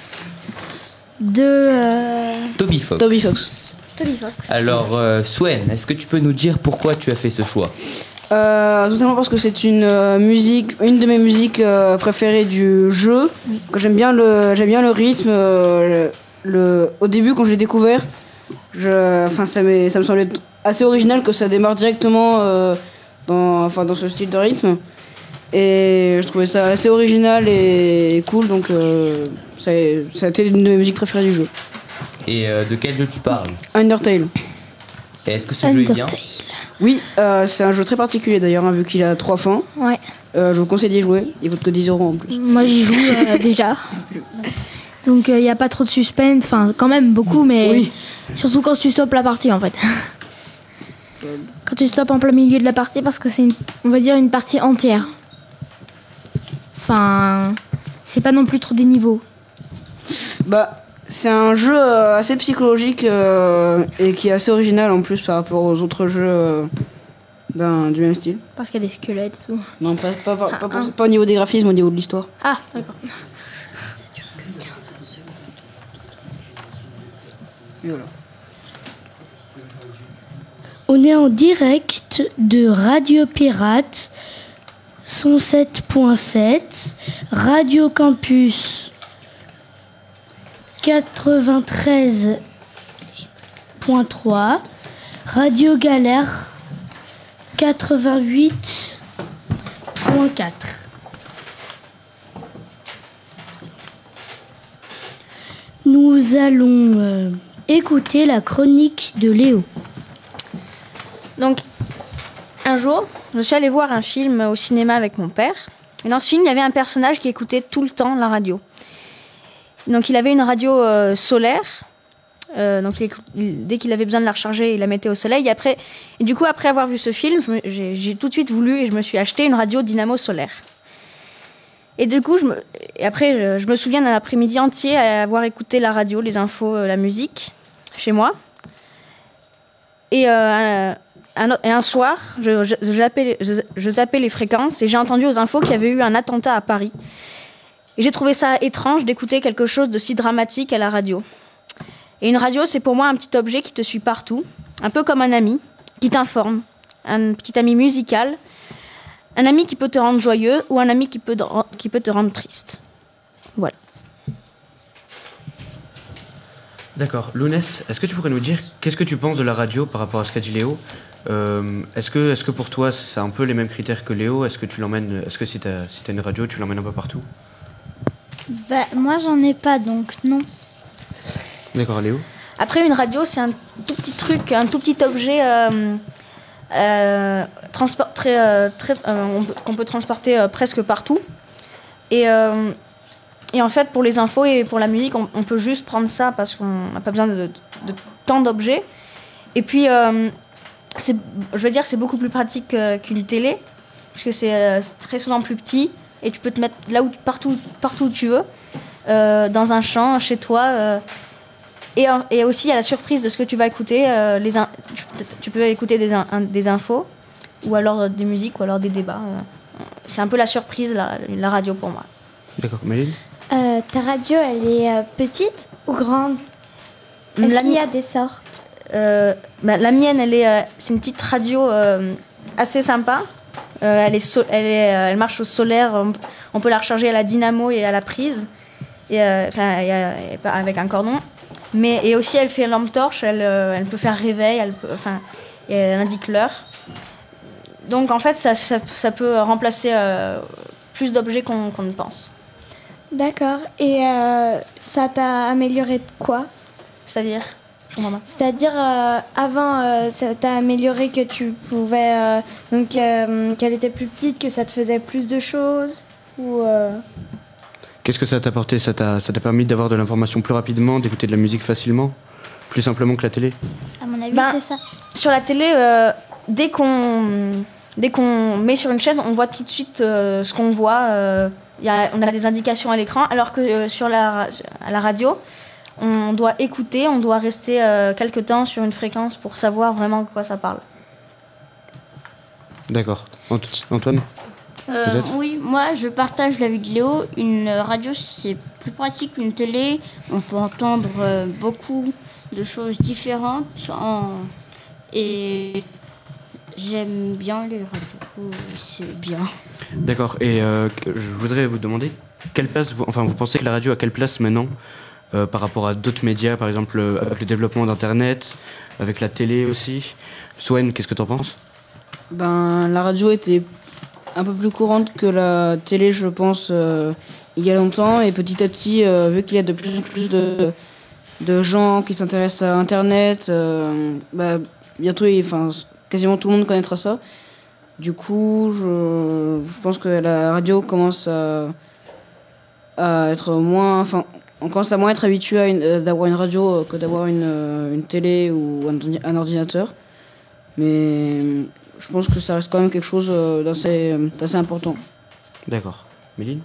de euh, Toby Fox. Toby Fox. Toby Fox. Alors, euh, Swen, est-ce que tu peux nous dire pourquoi tu as fait ce choix? Euh, tout simplement parce que c'est une euh, musique, une de mes musiques euh, préférées du jeu. J'aime bien le, j'aime bien le rythme. euh, le, le- au début, quand je l'ai découvert, je, enfin, ça, m'est- ça me semblait assez original que ça démarre directement euh, dans, enfin, dans ce style de rythme. Et je trouvais ça assez original et cool, donc euh, ça, ça a été une de mes musiques préférées du jeu. Et euh, de quel jeu tu parles? Undertale. Est-ce que ce jeu est bien? Oui, euh, c'est un jeu très particulier d'ailleurs, hein, vu qu'il a trois fins. Ouais. Euh, je vous conseille d'y jouer, il coûte que 10 euros en plus. Moi j'y joue euh, déjà. Donc il n'y a pas trop de suspense, enfin quand même beaucoup, mais surtout quand tu stoppes la partie en fait. quand tu stoppes en plein milieu de la partie parce que c'est, on va dire, une partie entière. Enfin, c'est pas non plus trop des niveaux. Bah, c'est un jeu euh, assez psychologique euh, et qui est assez original en plus par rapport aux autres jeux euh, ben, du même style. Parce qu'il y a des squelettes et tout. Non, pas, pas, pas, pas- Ah, ah. pas au niveau des graphismes, au niveau de l'histoire. Ah, d'accord. Et voilà. On est en direct de Radio Pirate 107.7, Radio Campus 93.3, Radio Galère 88.4. Nous allons euh, écouter la chronique de Léo. Donc, un jour, je suis allée voir un film au cinéma avec mon père. Et dans ce film, il y avait un personnage qui écoutait tout le temps la radio. Donc, il avait une radio euh, solaire. Euh, donc, dès qu'il avait besoin de la recharger, il la mettait au soleil. Et, après, du coup, après avoir vu ce film, j'ai tout de suite voulu et je me suis acheté une radio dynamo solaire. Et du coup, après, je, me souviens d'un après-midi entier à avoir écouté la radio, les infos, euh, la musique, chez moi. Et, un, et un soir, je, zappais, les fréquences et j'ai entendu aux infos qu'il y avait eu un attentat à Paris. Et j'ai trouvé ça étrange d'écouter quelque chose de si dramatique à la radio. Et une radio, c'est pour moi un petit objet qui te suit partout, un peu comme un ami, qui t'informe, un petit ami musical, un ami qui peut te rendre joyeux ou un ami qui peut, qui peut te rendre triste. Voilà. D'accord. Lounès, est-ce que tu pourrais nous dire qu'est-ce que tu penses de la radio par rapport à ce qu'a dit Léo? Euh, Est-ce que, est que pour toi c'est un peu les mêmes critères que Léo? Est-ce que tu l'emmènes Est-ce que si tu as, une radio, tu l'emmènes un peu partout? Bah, moi, j'en ai pas, donc non. D'accord, Léo? Après, une radio, c'est un tout petit truc, un tout petit objet euh, euh, transport- très, très, euh, qu'on peut transporter euh, presque partout. Et, euh, et en fait, pour les infos et pour la musique, on, on peut juste prendre ça parce qu'on n'a pas besoin de, de tant d'objets. Et puis, euh, je veux dire, c'est beaucoup plus pratique euh, qu'une télé, parce que c'est euh, c'est très souvent plus petit et tu peux te mettre là où, partout, partout où tu veux, euh, dans un champ, chez toi. euh, et, et aussi, il y a la surprise de ce que tu vas écouter. euh, les in- tu, tu peux écouter des, in- des infos, ou alors des musiques, ou alors des débats. euh. C'est un peu la surprise, la, la radio pour moi. D'accord, Méline Euh, ta radio, elle est petite ou grande? Est-ce La qu'il y mi- a des sortes? Bah, la mienne, elle est, euh, c'est une petite radio euh, assez sympa. Euh, elle, est so- elle, est, euh, elle marche au solaire. On, on peut la recharger à la dynamo et à la prise, et, euh, enfin, et, euh, et pas avec un cordon. Mais et aussi, elle fait lampe torche. Elle, euh, elle peut faire réveil. Elle, peut, enfin, et elle indique l'heure. Donc en fait, ça, ça, ça peut remplacer euh, plus d'objets qu'on ne pense. D'accord. Et euh, ça t'a amélioré de quoi? C'est-à-dire? C'est-à-dire, euh, avant, euh, ça t'a amélioré que tu pouvais. euh, donc, euh, qu'elle était plus petite, que ça te faisait plus de choses Ou. euh, Qu'est-ce que ça t'a apporté? Ça t'a ça t'a permis d'avoir de l'information plus rapidement, d'écouter de la musique facilement? Plus simplement que la télé? À mon avis, Ben, c'est ça. Sur la télé, euh, dès qu'on dès qu'on met sur une chaîne, on voit tout de suite euh, ce qu'on voit. euh, il y a, on a des indications à l'écran, alors que euh, sur la, à la radio, on doit écouter, on doit rester euh, quelque temps sur une fréquence pour savoir vraiment de quoi ça parle. D'accord. Ant- Antoine Euh, oui, moi je partage l'avis de Léo. Une radio c'est plus pratique qu'une télé. On peut entendre euh, beaucoup de choses différentes en- et j'aime bien les radios. C'est bien. D'accord. Et euh, je voudrais vous demander quelle place, vous, enfin, vous pensez que la radio a quelle place maintenant euh, par rapport à d'autres médias, par exemple euh, avec le développement d'Internet, avec la télé aussi. Swen, qu'est-ce que t'en penses? Ben, la radio était un peu plus courante que la télé, je pense, euh, il y a longtemps. Et petit à petit, vu qu'il y a de plus en plus de, de gens qui s'intéressent à Internet, bah, bientôt, enfin, quasiment tout le monde connaîtra ça. Du coup, je, pense que la radio commence à, à être moins. On commence à moins être habitué à une- euh, d'avoir une radio euh, que d'avoir une, euh, une télé ou un, ordi- un ordinateur. Mais je pense que ça reste quand même quelque chose euh, d'assez d'assez important. D'accord. Méline?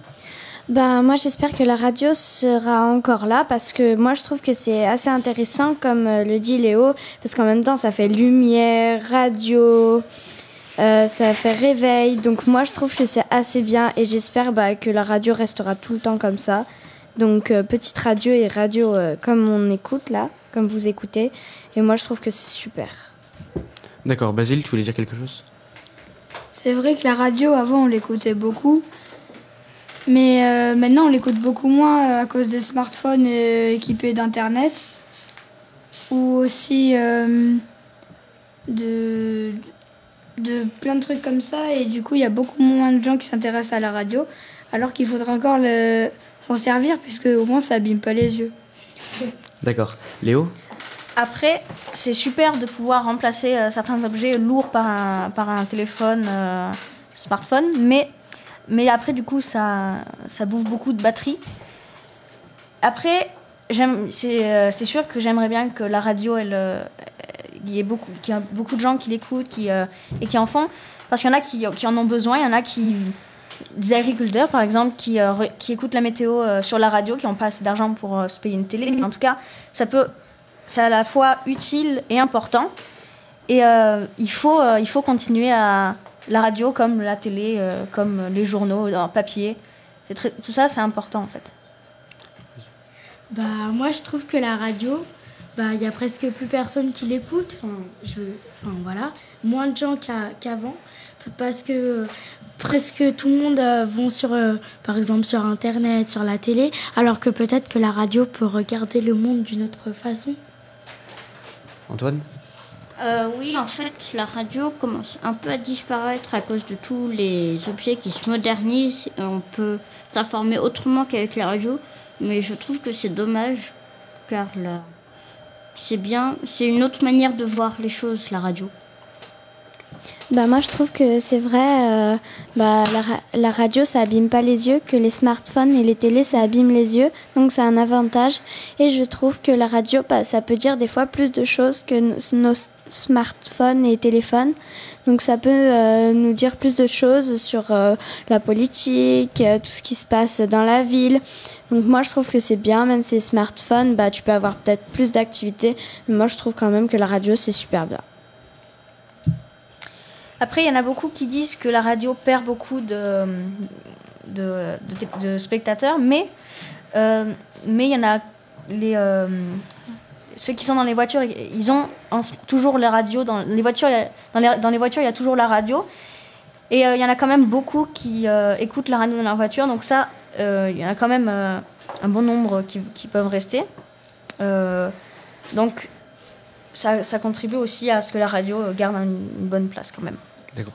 Ben, moi, j'espère que la radio sera encore là parce que moi, je trouve que c'est assez intéressant, comme euh, le dit Léo, parce qu'en même temps, ça fait lumière, radio, euh, ça fait réveil. Donc, moi, je trouve que c'est assez bien et j'espère bah, que la radio restera tout le temps comme ça. Donc, euh, petite radio et radio euh, comme on écoute là, comme vous écoutez. Et moi, je trouve que c'est super. D'accord. Basile, tu voulais dire quelque chose? C'est vrai que la radio, avant, on l'écoutait beaucoup. Mais euh, maintenant, on l'écoute beaucoup moins à cause des smartphones euh, équipés d'Internet. Ou aussi euh, de, de plein de trucs comme ça. Et du coup, il y a beaucoup moins de gens qui s'intéressent à la radio. Alors qu'il faudrait encore le- s'en servir, puisque au moins, ça abîme pas les yeux. D'accord. Léo? Après, c'est super de pouvoir remplacer euh, certains objets lourds par un, par un téléphone, euh, smartphone, mais, mais après, du coup, ça, ça bouffe beaucoup de batterie. Après, j'aime- c'est euh, c'est sûr que j'aimerais bien que la radio, elle, euh, il y ait beaucoup, qu'il y a beaucoup de gens qui l'écoutent qui, euh, et qui en font, parce qu'il y en a qui, qui en ont besoin, il y en a qui des agriculteurs par exemple qui, euh, qui écoutent la météo euh, sur la radio, qui n'ont pas assez d'argent pour euh, se payer une télé. Mais en tout cas, ça peut, c'est à la fois utile et important. Et il, faut, il faut continuer à la radio comme la télé, comme les journaux en papier. C'est très- tout ça, c'est important en fait. Bah, moi, je trouve que la radio, bah, il y a presque plus personne qui l'écoute. Enfin, je, enfin, voilà, moins de gens qu'avant, parce que presque tout le monde euh, vont sur, euh, par exemple, sur Internet, sur la télé, alors que peut-être que la radio peut regarder le monde d'une autre façon. Antoine Euh, oui, en fait, la radio commence un peu à disparaître à cause de tous les objets qui se modernisent. Et on peut s'informer autrement qu'avec la radio. Mais je trouve que c'est dommage, car c'est bien, c'est une autre manière de voir les choses, la radio. Bah moi je trouve que c'est vrai, euh, bah, la, la radio ça abîme pas les yeux, que les smartphones et les télés ça abîme les yeux, donc c'est un avantage. Et je trouve que la radio bah, ça peut dire des fois plus de choses que nos, smartphones et téléphones. Donc ça peut euh, nous dire plus de choses sur euh, la politique, tout ce qui se passe dans la ville. Donc moi je trouve que c'est bien, même si les smartphones, bah, tu peux avoir peut-être plus d'activités, mais moi je trouve quand même que la radio c'est super bien. Après, il y en a beaucoup qui disent que la radio perd beaucoup de, spectateurs, mais euh, mais il y en a les euh, ceux qui sont dans les voitures, ils ont toujours la radio dans les voitures. Dans les, voitures, il y a toujours la radio, et euh, il y en a quand même beaucoup qui écoutent la radio dans leur voiture. Donc ça, il y en a quand même un bon nombre qui, peuvent rester. Donc ça, ça contribue aussi à ce que la radio garde une bonne place quand même.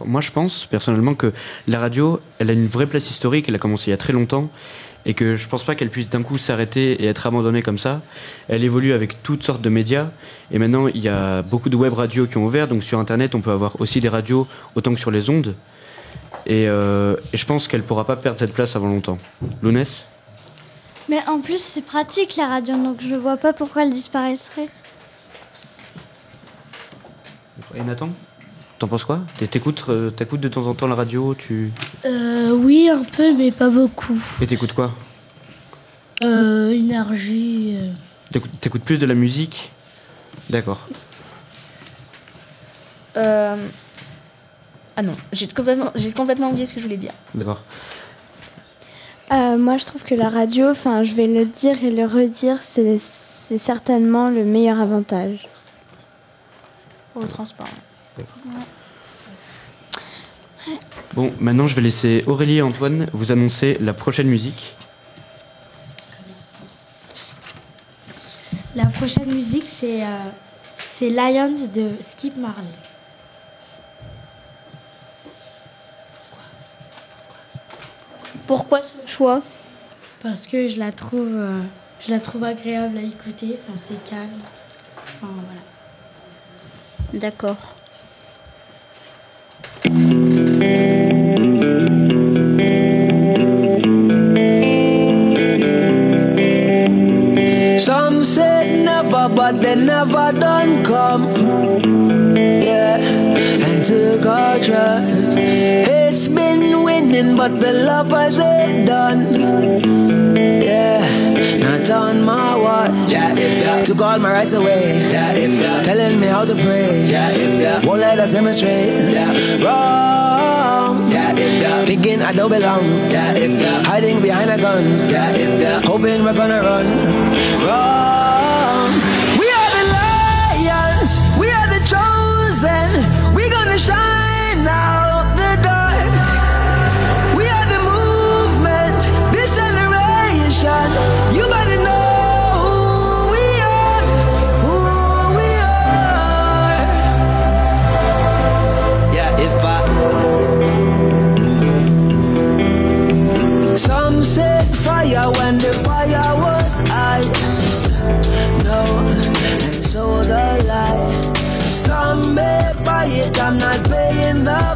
Moi, je pense personnellement que la radio, elle a une vraie place historique. Elle a commencé il y a très longtemps. Et que je pense pas qu'elle puisse d'un coup s'arrêter et être abandonnée comme ça. Elle évolue avec toutes sortes de médias. Et maintenant, il y a beaucoup de web radios qui ont ouvert. Donc sur Internet, on peut avoir aussi des radios autant que sur les ondes. Et, euh, et je pense qu'elle pourra pas perdre cette place avant longtemps. Lounès? Mais en plus, c'est pratique la radio, donc je vois pas pourquoi elle disparaîtrait. Et Nathan? T'en penses quoi T'écoutes euh, t'écoutes de temps en temps la radio tu... Euh, oui, un peu, mais pas beaucoup. Et t'écoutes quoi Euh, énergie. euh. T'écoutes t'écoutes plus de la musique D'accord. Euh, Ah non, j'ai complètement, j'ai complètement oublié ce que je voulais dire. D'accord. Euh, moi, je trouve que la radio, enfin, je vais le dire et le redire, c'est c'est certainement le meilleur avantage. Pour le transport. Bon, maintenant je vais laisser Aurélie et Antoine vous annoncer la prochaine musique. La prochaine musique, c'est euh, c'est Lions de Skip Marley. Pourquoi ce choix? Parce que je la trouve, euh, je la trouve agréable à écouter. Enfin, c'est calme. Enfin, voilà. D'accord. Some say never, but they never done come. Yeah, and took our trust. It's been winning, but the lovers ain't done. Took all my rights away. Telling me how to pray. Won't let us demonstrate. Wrong. Thinking I don't belong. Hiding behind a gun. Hoping we're gonna run. Wrong.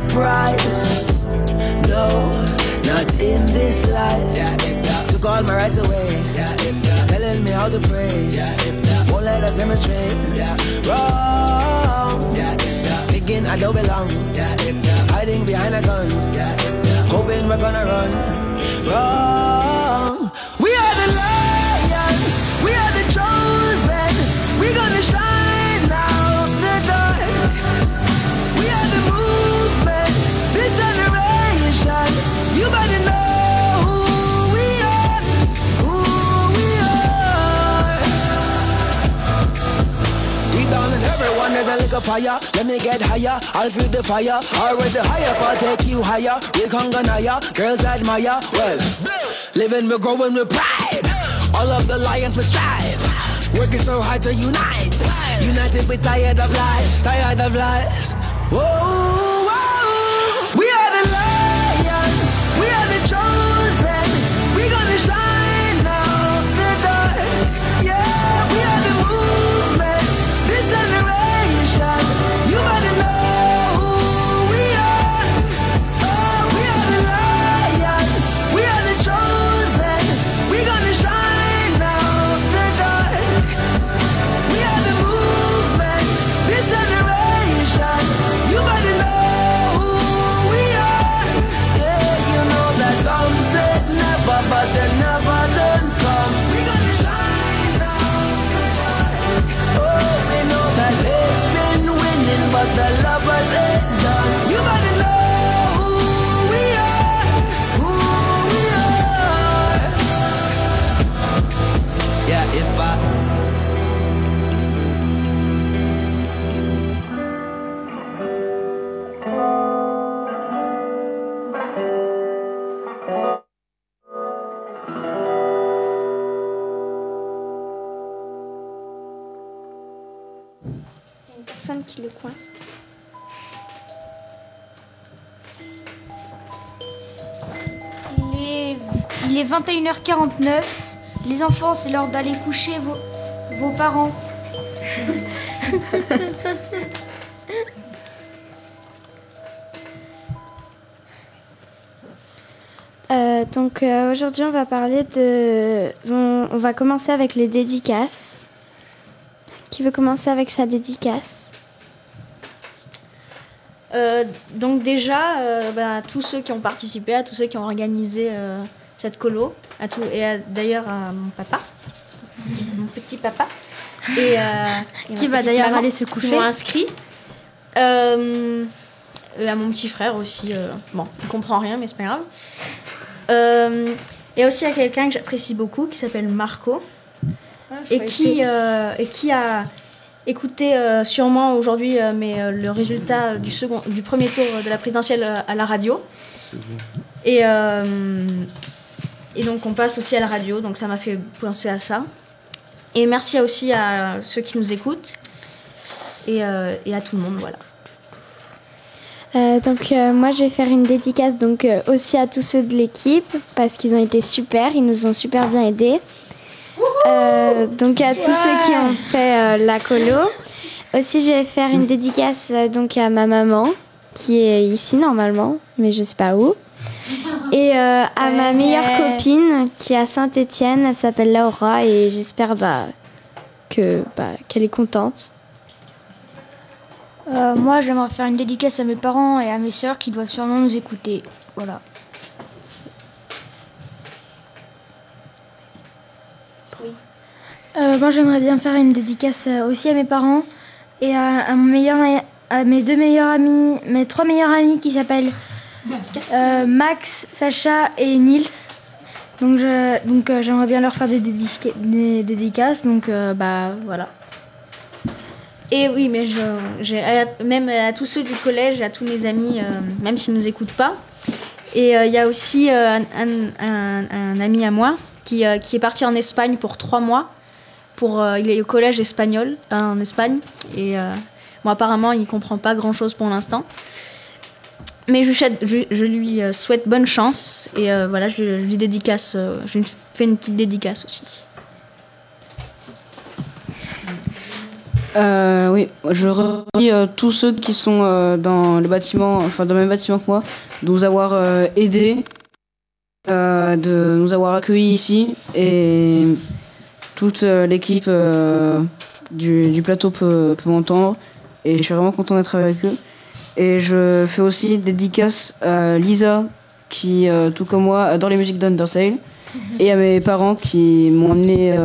Price. No, not in this life. Yeah, took all my rights away. Yeah, telling me how to pray. Yeah, won't let us demonstrate. Yeah, wrong. Yeah, thinking I don't belong. Yeah, hiding behind a gun. Yeah, hoping we're gonna run. Wrong. A little fire. Let me get higher. I'll feel the fire. Always the higher, I'll take you higher. We Kanganaya, girls admire. Well, living, we're growing with pride. All of the lions we strive. Working so hard to unite. United, we're tired of lies. Tired of lies. Whoa. Il est, il est 21h49. Les enfants, c'est l'heure d'aller coucher vos, vos parents. Euh, donc euh, aujourd'hui, on va parler de. On va commencer avec les dédicaces. Qui veut commencer avec sa dédicace? Euh, donc déjà, euh, bah, à tous ceux qui ont participé, à tous ceux qui ont organisé euh, cette colo, à tout, et à- d'ailleurs à mon papa, mon petit papa, et, euh, et Qui va d'ailleurs aller se qui coucher. m'ont inscrit. Euh, Et à mon petit frère aussi. euh, bon, il comprend rien, mais c'est pas grave. Euh, a aussi à quelqu'un que j'apprécie beaucoup qui s'appelle Marco. et, qui, euh, et qui a écouté euh, sûrement aujourd'hui euh, mais, euh, le résultat du, second, du premier tour de la présidentielle à la radio. Et, euh, et donc on passe aussi à la radio, donc ça m'a fait penser à ça. Et merci aussi à ceux qui nous écoutent et, euh, et à tout le monde, voilà. Euh, donc euh, moi je vais faire une dédicace donc euh, aussi à tous ceux de l'équipe parce qu'ils ont été super, ils nous ont super bien aidés. Euh, donc à tous ceux qui ont fait euh, la colo. Aussi je vais faire une dédicace euh, donc à ma maman qui est ici normalement, mais je sais pas où. Et euh, à ma meilleure copine qui est à Saint-Étienne, elle s'appelle Laura et j'espère bah, que bah, qu'elle est contente. Euh, moi, j'aimerais faire une dédicace à mes parents et à mes sœurs qui doivent sûrement nous écouter. Voilà. Euh, moi, j'aimerais bien faire une dédicace euh, aussi à mes parents et à, à mon meilleur, à mes deux meilleurs amis, mes trois meilleurs amis qui s'appellent euh, Max, Sacha et Nils. Donc, je, donc euh, j'aimerais bien leur faire des, dédica- des dédicaces. Donc, bah voilà. Et oui, mais je, même à tous ceux du collège, à tous mes amis, même s'ils ne nous écoutent pas. Et il y a aussi un, un- un- un ami à moi qui, qui est parti en Espagne pour trois mois. Euh, il est au collège espagnol euh, en Espagne. Et euh, bon, apparemment, il comprend pas grand-chose pour l'instant. Mais je, lui souhaite bonne chance. Et voilà, je, lui dédicace, je fais une petite dédicace aussi. Oui, je remercie tous ceux qui sont dans le bâtiment, enfin dans le même bâtiment que moi, de nous avoir aidés, de nous avoir accueillis ici et toute euh, l'équipe euh, du, plateau peut, m'entendre et je suis vraiment content d'être avec eux. Et je fais aussi une dédicace à Lisa qui, euh, tout comme moi, adore les musiques d'Undertale et à mes parents qui m'ont amené,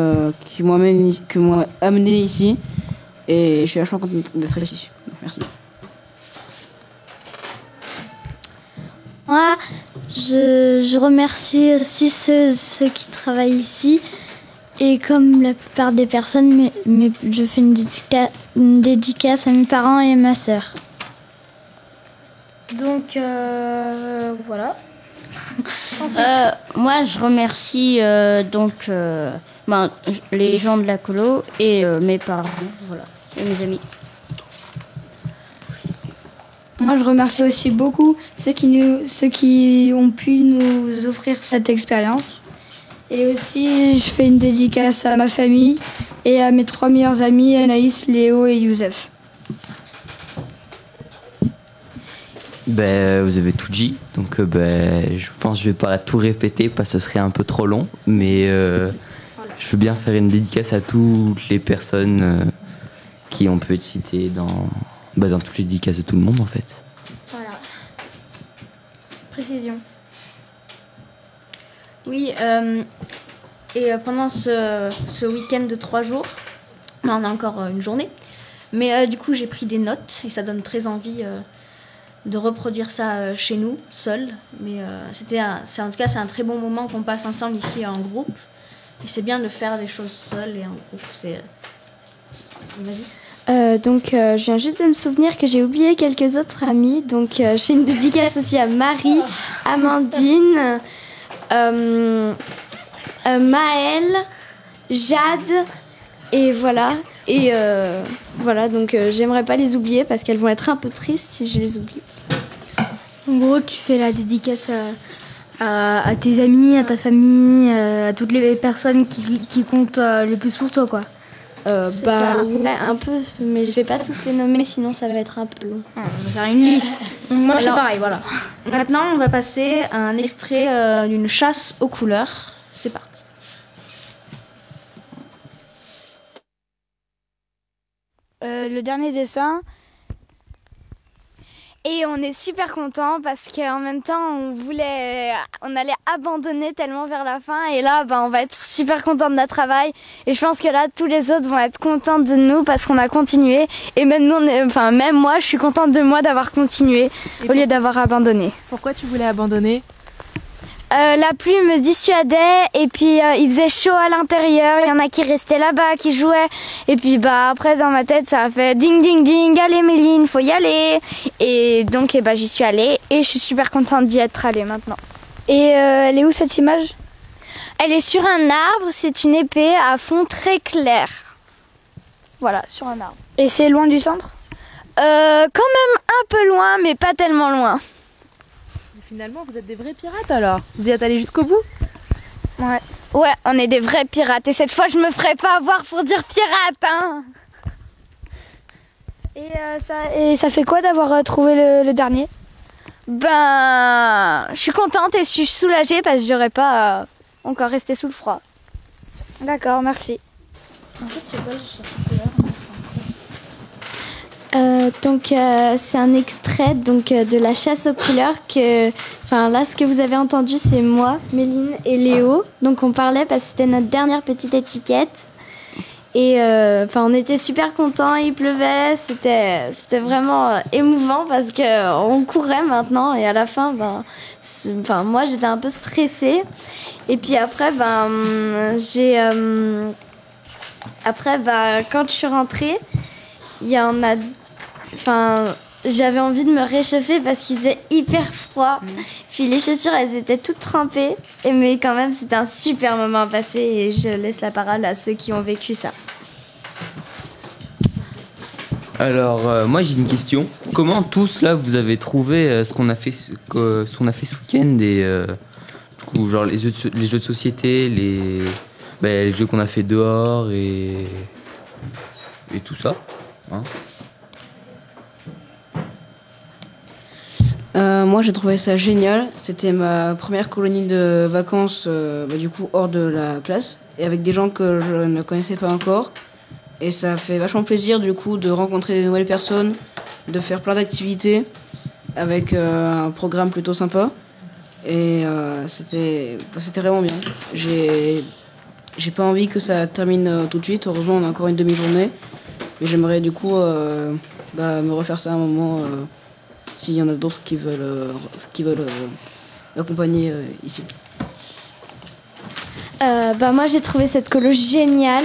qui m'ont amené, qui m'ont amené ici. Et je suis vachement contente d'être ici. Merci. Moi, je, remercie aussi ceux qui travaillent ici. Et comme la plupart des personnes, mais, mais je fais une, dédica- une dédicace à mes parents et à ma sœur. Donc, euh, voilà. Ensuite. Euh, moi, je remercie euh, donc euh, ben, les gens de la colo et euh, mes parents, voilà, et mes amis. Moi, je remercie aussi beaucoup ceux qui, nous, ceux qui ont pu nous offrir cette expérience. Et aussi, je fais une dédicace à ma famille et à mes trois meilleurs amis, Anaïs, Léo et Youssef. Ben, vous avez tout dit, donc euh, ben, je pense que je vais pas tout répéter parce que ce serait un peu trop long, mais euh, je veux bien faire une dédicace à toutes les personnes euh, qui ont pu être citées dans, bah, dans toutes les dédicaces de tout le monde en fait. Voilà. Précision. Oui, euh, et euh, pendant ce, ce week-end de trois jours, on a encore euh, une journée, mais du coup j'ai pris des notes et ça donne très envie de reproduire ça chez nous, seul. Mais euh, c'était, en tout cas c'est un très bon moment qu'on passe ensemble ici en groupe. Et c'est bien de faire des choses seul et en groupe. C'est, vas-y. Euh, donc, euh, je viens juste de me souvenir que j'ai oublié quelques autres amis. Donc, je fais une dédicace aussi à Marie, Amandine, Maëlle, Jade, et voilà. Et euh, voilà, donc euh, j'aimerais pas les oublier parce qu'elles vont être un peu tristes si je les oublie. En gros, tu fais la dédicace à, tes amis, à ta famille, euh, à toutes les personnes qui, qui comptent euh, le plus pour toi, quoi. Euh, bah, ça. ouais, un peu, mais je vais pas tous les nommer sinon ça va être un peu long. on va faire une liste. Moi, c'est pareil, voilà. Maintenant, on va passer à un extrait euh, d'une chasse aux couleurs. C'est parti. Euh, le dernier dessin Et on est super content parce qu'en même temps, on voulait, on allait abandonner tellement vers la fin. Et là, ben, on va être super content de notre travail. Et je pense que là, tous les autres vont être contents de nous parce qu'on a continué. Et même nous, on est- enfin, même moi, je suis contente de moi d'avoir continué au lieu d'avoir abandonné. Pourquoi tu voulais abandonner? Euh, la pluie me dissuadait et puis euh, il faisait chaud à l'intérieur. Il y en a qui restaient là-bas, qui jouaient. Et puis bah après dans ma tête ça a fait ding ding ding. Allez Méline, faut y aller. Et donc eh ben, j'y suis allée et je suis super contente d'y être allée maintenant. Et euh, elle est où cette image? Elle est sur un arbre. C'est une épée à fond très clair. Voilà, sur un arbre. Et c'est loin du centre? Euh, quand même un peu loin, mais pas tellement loin. Finalement, vous êtes des vrais pirates alors Vous y êtes allés jusqu'au bout Ouais. Ouais, on est des vrais pirates. Et cette fois, je me ferai pas avoir pour dire pirate, hein. Et, euh, ça, et ça fait quoi d'avoir euh, trouvé le, le dernier? Ben, je suis contente et je suis soulagée parce que j'aurais pas euh, encore resté sous le froid. D'accord, merci. En fait, c'est quoi Euh, donc euh, c'est un extrait donc euh, de la chasse aux couleurs que là ce que vous avez entendu c'est moi, Méline et Léo. Donc on parlait parce que c'était notre dernière petite étiquette. Et enfin on était super contents, il pleuvait, c'était c'était vraiment émouvant parce que on courait maintenant et à la fin ben moi j'étais un peu stressée et puis après ben j'ai après ben quand je suis rentrée il y en a Enfin, j'avais envie de me réchauffer parce qu'il faisait hyper froid. Puis les chaussures, elles étaient toutes trempées. Et mais quand même, c'était un super moment à passer et je laisse la parole à ceux qui ont vécu ça. Alors, euh, moi j'ai une question. Comment tous là vous avez trouvé euh, ce qu'on a fait, ce qu'on a fait ce week-end et euh, du coup genre les jeux de, so- les jeux de société, les, ben, les jeux qu'on a fait dehors et et tout ça. hein? Euh, moi, j'ai trouvé ça génial. C'était ma première colonie de vacances, euh, bah, du coup, hors de la classe, et avec des gens que je ne connaissais pas encore. Et ça fait vachement plaisir, du coup, de rencontrer des nouvelles personnes, de faire plein d'activités, avec euh, un programme plutôt sympa. Et c'était bah, c'était vraiment bien. J'ai j'ai pas envie que ça termine tout de suite. Heureusement, on a encore une demi-journée. Mais j'aimerais, du coup, bah, me refaire ça un moment. S'il y en a d'autres qui veulent, euh, qui veulent euh, m'accompagner euh, ici. Bah, moi, j'ai trouvé cette colo géniale.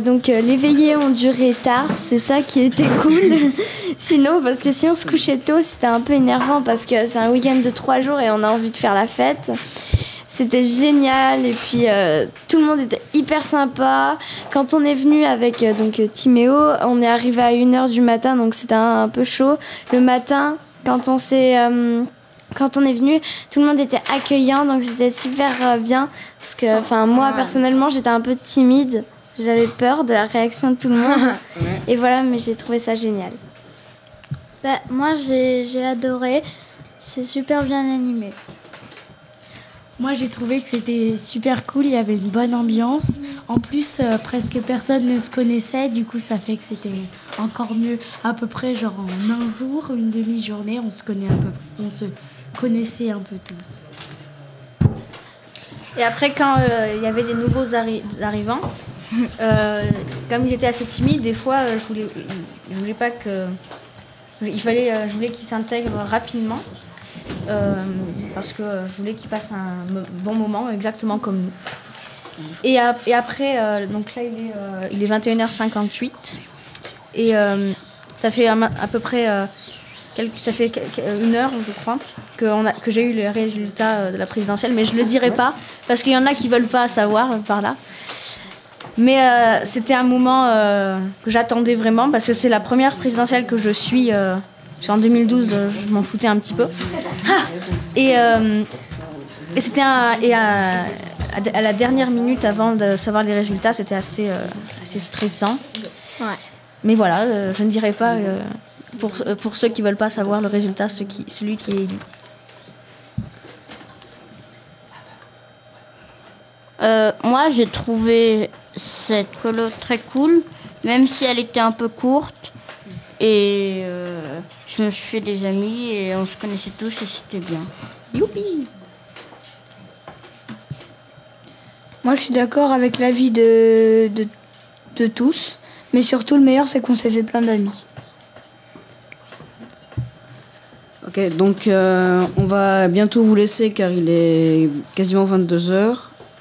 Donc les veillées ont duré tard, c'est ça qui était cool. Sinon, parce que si on se couchait tôt, c'était un peu énervant parce que c'est un week-end de trois jours et on a envie de faire la fête. C'était génial et puis euh, tout le monde était hyper sympa. Quand on est venu avec euh, donc euh, Timéo, on est arrivé à 1h du matin donc c'était un, un peu chaud. Le matin, quand on s'est euh, quand on est venu, tout le monde était accueillant donc c'était super bien parce que enfin moi personnellement, j'étais un peu timide. J'avais peur de la réaction de tout le monde. Et voilà, mais j'ai trouvé ça génial. Bah, moi, j'ai j'ai adoré. C'est super bien animé. Moi, j'ai trouvé que c'était super cool. Il y avait une bonne ambiance. En plus, euh, presque personne ne se connaissait. Du coup, ça fait que c'était encore mieux. À peu près, genre en un jour, une demi-journée, on se connaît peu. On se connaissait un peu tous. Et après, quand euh, il y avait des nouveaux arri- arrivants, euh, comme ils étaient assez timides, des fois, je voulais, voulais pas que, fallait, je voulais qu'ils s'intègrent rapidement, parce que je voulais qu'ils passent un bon moment, exactement comme nous. Et, ap- et après, euh, donc là, il est, euh, il est 21h58, et euh, ça fait à, peu près euh, ça fait une heure, je crois, que, j'ai eu les résultats euh, de la présidentielle, mais je le dirai pas parce qu'il y en a qui veulent pas savoir euh, par là. Mais euh, c'était un moment euh, que j'attendais vraiment parce que c'est la première présidentielle que je suis. euh, qu'en 2012, euh, je m'en foutais un petit peu. Ah et euh, et c'était à la dernière minute avant de savoir les résultats, c'était assez, euh, assez stressant. Mais voilà, euh, je ne dirai pas pour, pour ceux qui veulent pas savoir le résultat, ceux qui, celui qui est élu. Moi, j'ai trouvé cette colo très cool, même si elle était un peu courte. Et euh, je me suis fait des amis et on se connaissait tous et c'était bien. Youpi Moi, je suis d'accord avec l'avis de, de, de tous, mais surtout le meilleur, c'est qu'on s'est fait plein d'amis. Ok, donc euh, on va bientôt vous laisser car il est quasiment 22h.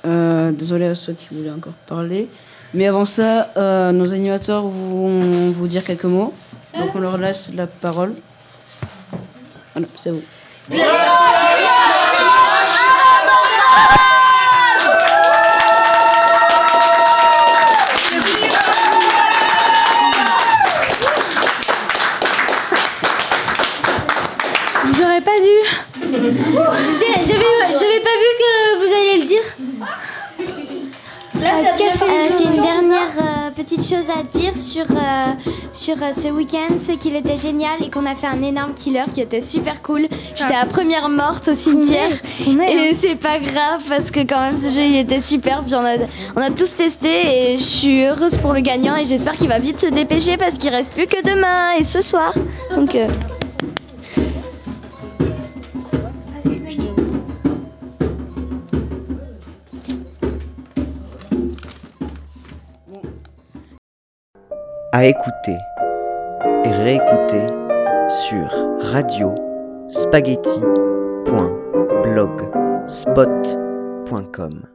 Euh, désolé à ceux qui voulaient encore parler. Mais avant ça, euh, nos animateurs vont vous dire quelques mots. Donc on leur laisse la parole. Voilà, c'est vous. Vous petite chose à dire sur, euh, sur euh, ce week-end, c'est qu'il était génial et qu'on a fait un énorme killer qui était super cool. J'étais à première morte au cimetière et c'est pas grave parce que quand même ce jeu il était super. Puis on a, on a tous testé et je suis heureuse pour le gagnant et j'espère qu'il va vite se dépêcher parce qu'il reste plus que demain et ce soir. Donc euh, À écouter et réécouter sur radio spaghetti.blogspot.com.